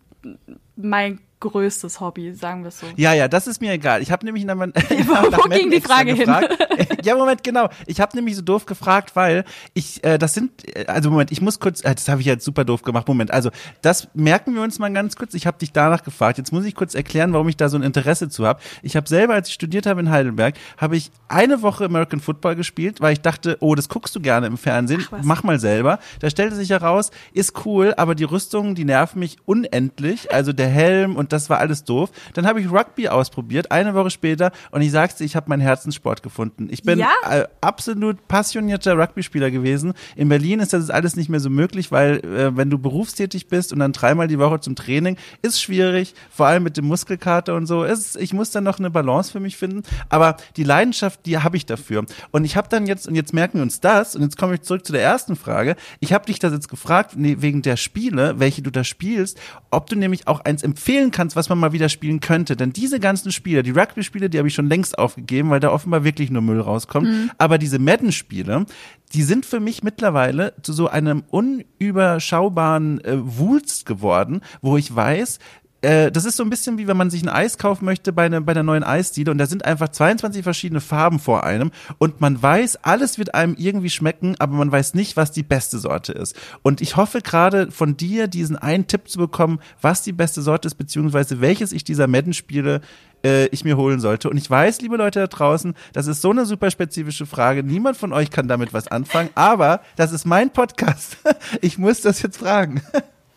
mein größtes Hobby, sagen wir es so. Ja, ja, das ist mir egal. Ich habe nämlich nach, nach wo ging die Frage hin? gefragt. ja, Moment, genau. Ich habe nämlich so doof gefragt, weil ich, äh, das sind, äh, also Moment, ich muss kurz, äh, das habe ich jetzt super doof gemacht. Moment, also das merken wir uns mal ganz kurz. Ich habe dich danach gefragt. Jetzt muss ich kurz erklären, warum ich da so ein Interesse zu habe. Ich habe selber, als ich studiert habe in Heidelberg, habe ich eine Woche American Football gespielt, weil ich dachte, oh, das guckst du gerne im Fernsehen. Ach. Mach mal selber. Da stellte sich heraus, ist cool, aber die Rüstungen, die nerven mich unendlich. Also der Helm und das war alles doof. Dann habe ich Rugby ausprobiert, eine Woche später, und ich sag's dir, ich habe meinen Herzenssport gefunden. Ich bin Ja? äh, absolut passionierter Rugby-Spieler gewesen. In Berlin ist das alles nicht mehr so möglich, weil äh, wenn du berufstätig bist und dann dreimal die Woche zum Training, ist schwierig, vor allem mit dem Muskelkater und so. Ist, ich muss dann noch eine Balance für mich finden. Aber die Leidenschaft, die habe ich dafür. Und ich habe dann jetzt, und jetzt merken wir uns das, und jetzt komme ich zurück zu der ersten Frage. Ich habe dich das jetzt gefragt, wegen der Spiele, welche du da spielst, ob du nämlich auch eins empfehlen kannst, was man mal wieder spielen könnte. Denn diese ganzen Spiele, die Rugby-Spiele, die habe ich schon längst aufgegeben, weil da offenbar wirklich nur Müll rauskommt. Aber diese Madden-Spiele, die sind für mich mittlerweile zu so einem unüberschaubaren äh, Wulst geworden, wo ich weiß, äh, das ist so ein bisschen wie wenn man sich ein Eis kaufen möchte bei, ne, bei der neuen Eisdiele und da sind einfach 22 verschiedene Farben vor einem und man weiß, alles wird einem irgendwie schmecken, aber man weiß nicht, was die beste Sorte ist. Und ich hoffe gerade von dir diesen einen Tipp zu bekommen, was die beste Sorte ist, beziehungsweise welches ich dieser Madden-Spiele äh, ich mir holen sollte. Und ich weiß, liebe Leute da draußen, das ist so eine super spezifische Frage. Niemand von euch kann damit was anfangen, aber das ist mein Podcast. Ich muss das jetzt fragen.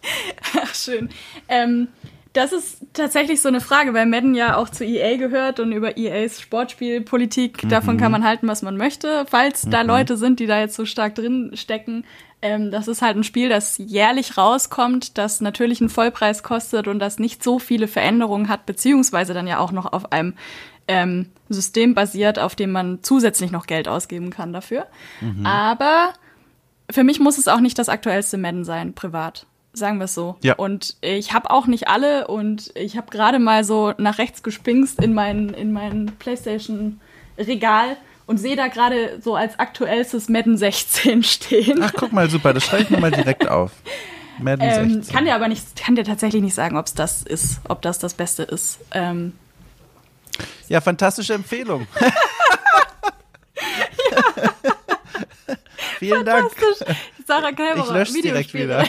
Ach, schön. Ähm, das ist tatsächlich so eine Frage, weil Madden ja auch zu EA gehört und über EAs Sportspielpolitik, davon kann man halten, was man möchte. Falls da Leute sind, die da jetzt so stark drin stecken, ähm, das ist halt ein Spiel, das jährlich rauskommt, das natürlich einen Vollpreis kostet und das nicht so viele Veränderungen hat, beziehungsweise dann ja auch noch auf einem ähm, System basiert, auf dem man zusätzlich noch Geld ausgeben kann dafür. Aber für mich muss es auch nicht das aktuellste Madden sein, privat. Sagen wir es so. Ja. Und ich habe auch nicht alle und ich habe gerade mal so nach rechts gespingst in mein, in mein PlayStation-Regal und sehe da gerade so als aktuellstes Madden 16 stehen. Ach, guck mal, super, das schreibe ich mir mal direkt auf. Madden ähm, 16. kann dir aber nicht, kann dir tatsächlich nicht sagen, ob es das ist, ob das das Beste ist. Ähm, Ja, fantastische Empfehlung. Vielen Dank. Sarah Kelberer, Ich lösche direkt wieder.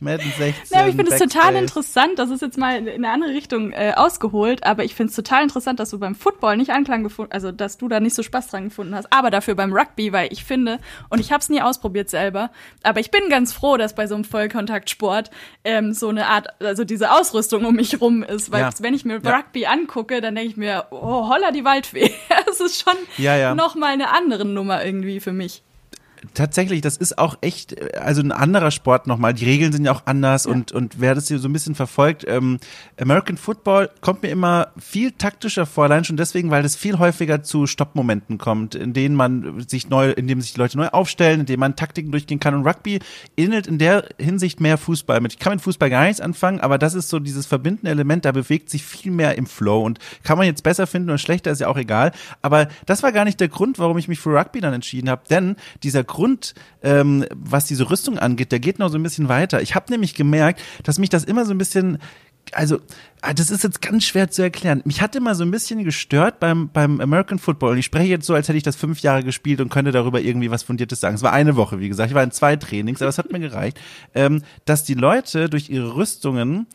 Madden 16. Ja, ich finde es total interessant, das ist jetzt mal in eine andere Richtung äh, ausgeholt, aber ich finde es total interessant, dass du beim Football nicht Anklang gefunden, also dass du da nicht so Spaß dran gefunden hast, aber dafür beim Rugby, weil ich finde, und ich habe es nie ausprobiert selber, aber ich bin ganz froh, dass bei so einem Vollkontaktsport ähm, so eine Art, also diese Ausrüstung um mich rum ist, weil Ja. wenn ich mir Ja. Rugby angucke, dann denke ich mir, oh, holla die Waldfee, das ist schon Ja, ja. noch mal eine andere Nummer irgendwie für mich. Tatsächlich, das ist auch echt, äh, also ein anderer Sport nochmal. Die Regeln sind ja auch anders und, und wer das hier so ein bisschen verfolgt, ähm, American Football kommt mir immer viel taktischer vor, allein schon deswegen, weil das viel häufiger zu Stoppmomenten kommt, in denen man sich neu, in dem sich die Leute neu aufstellen, in denen man Taktiken durchgehen kann. Und Rugby ähnelt in der Hinsicht mehr Fußball mit. Ich kann mit Fußball gar nichts anfangen, aber das ist so dieses verbindende Element, da bewegt sich viel mehr im Flow und kann man jetzt besser finden oder schlechter, ist ja auch egal. Aber das war gar nicht der Grund, warum ich mich für Rugby dann entschieden habe, denn dieser Grund, ähm, was diese Rüstung angeht, der geht noch so ein bisschen weiter. Ich habe nämlich gemerkt, dass mich das immer so ein bisschen also ah, das ist jetzt ganz schwer zu erklären. Mich hat immer so ein bisschen gestört beim, beim American Football. Und ich spreche jetzt so, als hätte ich das fünf Jahre gespielt und könnte darüber irgendwie was Fundiertes sagen. Es war eine Woche, wie gesagt. Ich war in zwei Trainings, aber es hat mir gereicht, ähm, dass die Leute durch ihre Rüstungen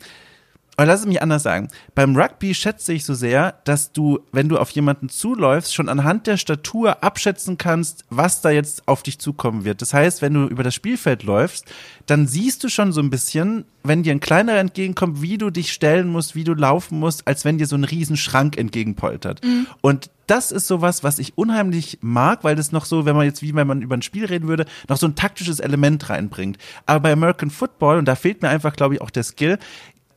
oder lass es mich anders sagen. Beim Rugby schätze ich so sehr, dass du, wenn du auf jemanden zuläufst, schon anhand der Statur abschätzen kannst, was da jetzt auf dich zukommen wird. Das heißt, wenn du über das Spielfeld läufst, dann siehst du schon so ein bisschen, wenn dir ein kleiner entgegenkommt, wie du dich stellen musst, wie du laufen musst, als wenn dir so ein Riesenschrank entgegenpoltert. Mhm. Und das ist sowas, was ich unheimlich mag, weil das noch so, wenn man jetzt, wie wenn man über ein Spiel reden würde, noch so ein taktisches Element reinbringt. Aber bei American Football, und da fehlt mir einfach, glaube ich, auch der Skill,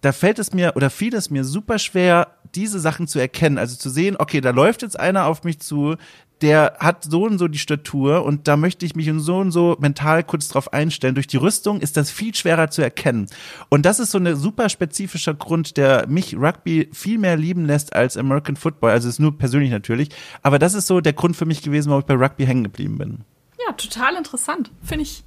da fällt es mir oder fiel es mir super schwer, diese Sachen zu erkennen. Also zu sehen, okay, da läuft jetzt einer auf mich zu, der hat so und so die Statur und da möchte ich mich so und so mental kurz drauf einstellen. Durch die Rüstung ist das viel schwerer zu erkennen. Und das ist so ein super spezifischer Grund, der mich Rugby viel mehr lieben lässt als American Football. Also ist nur persönlich natürlich. Aber das ist so der Grund für mich gewesen, warum ich bei Rugby hängen geblieben bin. Ja, total interessant. Finde ich,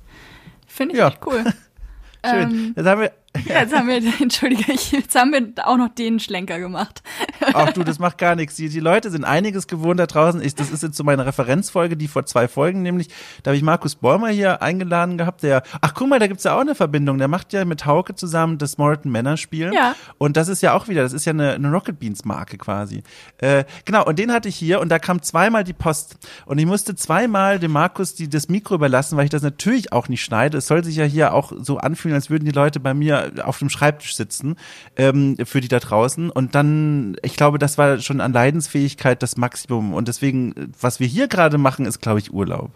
finde ich ja. echt cool. Schön. Ähm, jetzt haben wir ja, jetzt haben wir, entschuldige, jetzt haben wir auch noch den Schlenker gemacht. Ach du, das macht gar nichts. Die, die Leute sind einiges gewohnt da draußen. Ich, das ist jetzt so meine Referenzfolge, die vor zwei Folgen nämlich, da habe ich Markus Bäumer hier eingeladen gehabt, der, ach guck mal, da gibt's ja auch eine Verbindung. Der macht ja mit Hauke zusammen das Morton Männer Spiel. Ja. Und das ist ja auch wieder, das ist ja eine, eine Rocket Beans Marke quasi. Äh, genau, und den hatte ich hier und da kam zweimal die Post. Und ich musste zweimal dem Markus die, das Mikro überlassen, weil ich das natürlich auch nicht schneide. Es soll sich ja hier auch so anfühlen, als würden die Leute bei mir auf dem Schreibtisch sitzen ähm, für die da draußen. Und dann, ich glaube, das war schon an Leidensfähigkeit das Maximum. Und deswegen, was wir hier gerade machen, ist, glaube ich, Urlaub.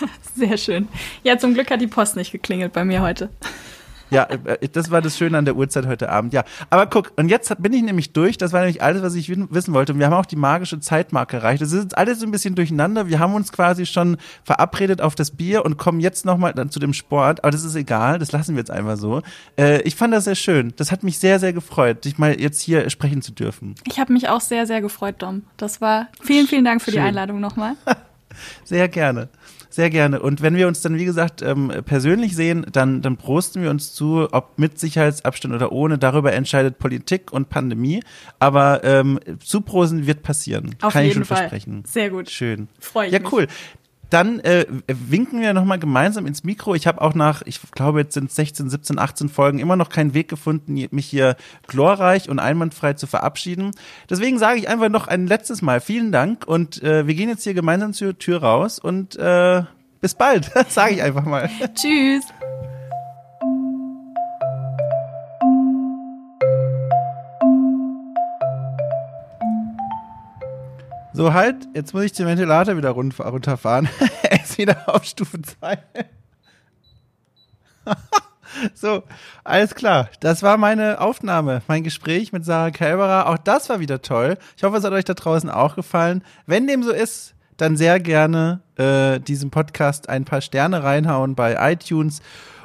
Ja, sehr schön. Ja, zum Glück hat die Post nicht geklingelt bei mir heute. Ja, äh, das war das Schöne an der Uhrzeit heute Abend. Ja, aber guck, und jetzt bin ich nämlich durch. Das war nämlich alles, was ich wissen wollte. Und wir haben auch die magische Zeitmarke erreicht. Das ist jetzt alles so ein bisschen durcheinander. Wir haben uns quasi schon verabredet auf das Bier und kommen jetzt nochmal dann zu dem Sport. Aber das ist egal. Das lassen wir jetzt einfach so. Äh, ich fand das sehr schön. Das hat mich sehr, sehr gefreut, dich mal jetzt hier sprechen zu dürfen. Ich habe mich auch sehr, sehr gefreut, Dom. Das war vielen, vielen Dank für schön. die Einladung nochmal. sehr gerne. Sehr gerne. Und wenn wir uns dann, wie gesagt, ähm, persönlich sehen, dann, dann prosten wir uns zu, ob mit Sicherheitsabstand oder ohne. Darüber entscheidet Politik und Pandemie. Aber ähm, zuprosen wird passieren. Auf Kann jeden ich schon Fall. versprechen. Sehr gut. Schön. Freue ich ja, mich. Ja, cool. Dann äh, winken wir nochmal gemeinsam ins Mikro. Ich habe auch nach, ich glaube, jetzt sind 16, 17, 18 Folgen immer noch keinen Weg gefunden, mich hier glorreich und einwandfrei zu verabschieden. Deswegen sage ich einfach noch ein letztes Mal vielen Dank und äh, wir gehen jetzt hier gemeinsam zur Tür raus und äh, bis bald, sage ich einfach mal. Tschüss. So, halt, jetzt muss ich den Ventilator wieder runterfahren. er ist wieder auf Stufe 2. so, alles klar. Das war meine Aufnahme, mein Gespräch mit Sarah Kelberer. Auch das war wieder toll. Ich hoffe, es hat euch da draußen auch gefallen. Wenn dem so ist, dann sehr gerne äh, diesem Podcast ein paar Sterne reinhauen bei iTunes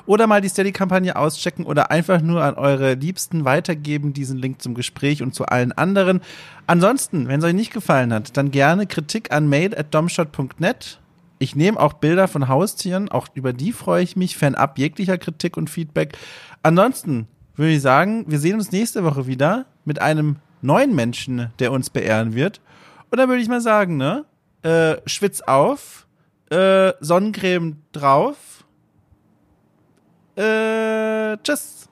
oder mal die Steady-Kampagne auschecken oder einfach nur an eure Liebsten weitergeben, diesen Link zum Gespräch und zu allen anderen. Ansonsten, wenn es euch nicht gefallen hat, dann gerne Kritik an mail at domshot.net. Ich nehme auch Bilder von Haustieren, auch über die freue ich mich, fernab jeglicher Kritik und Feedback. Ansonsten würde ich sagen, wir sehen uns nächste Woche wieder mit einem neuen Menschen, der uns beehren wird. Und dann würde ich mal sagen, ne? Äh, Schwitz auf, äh, Sonnencreme drauf. Äh, tschüss.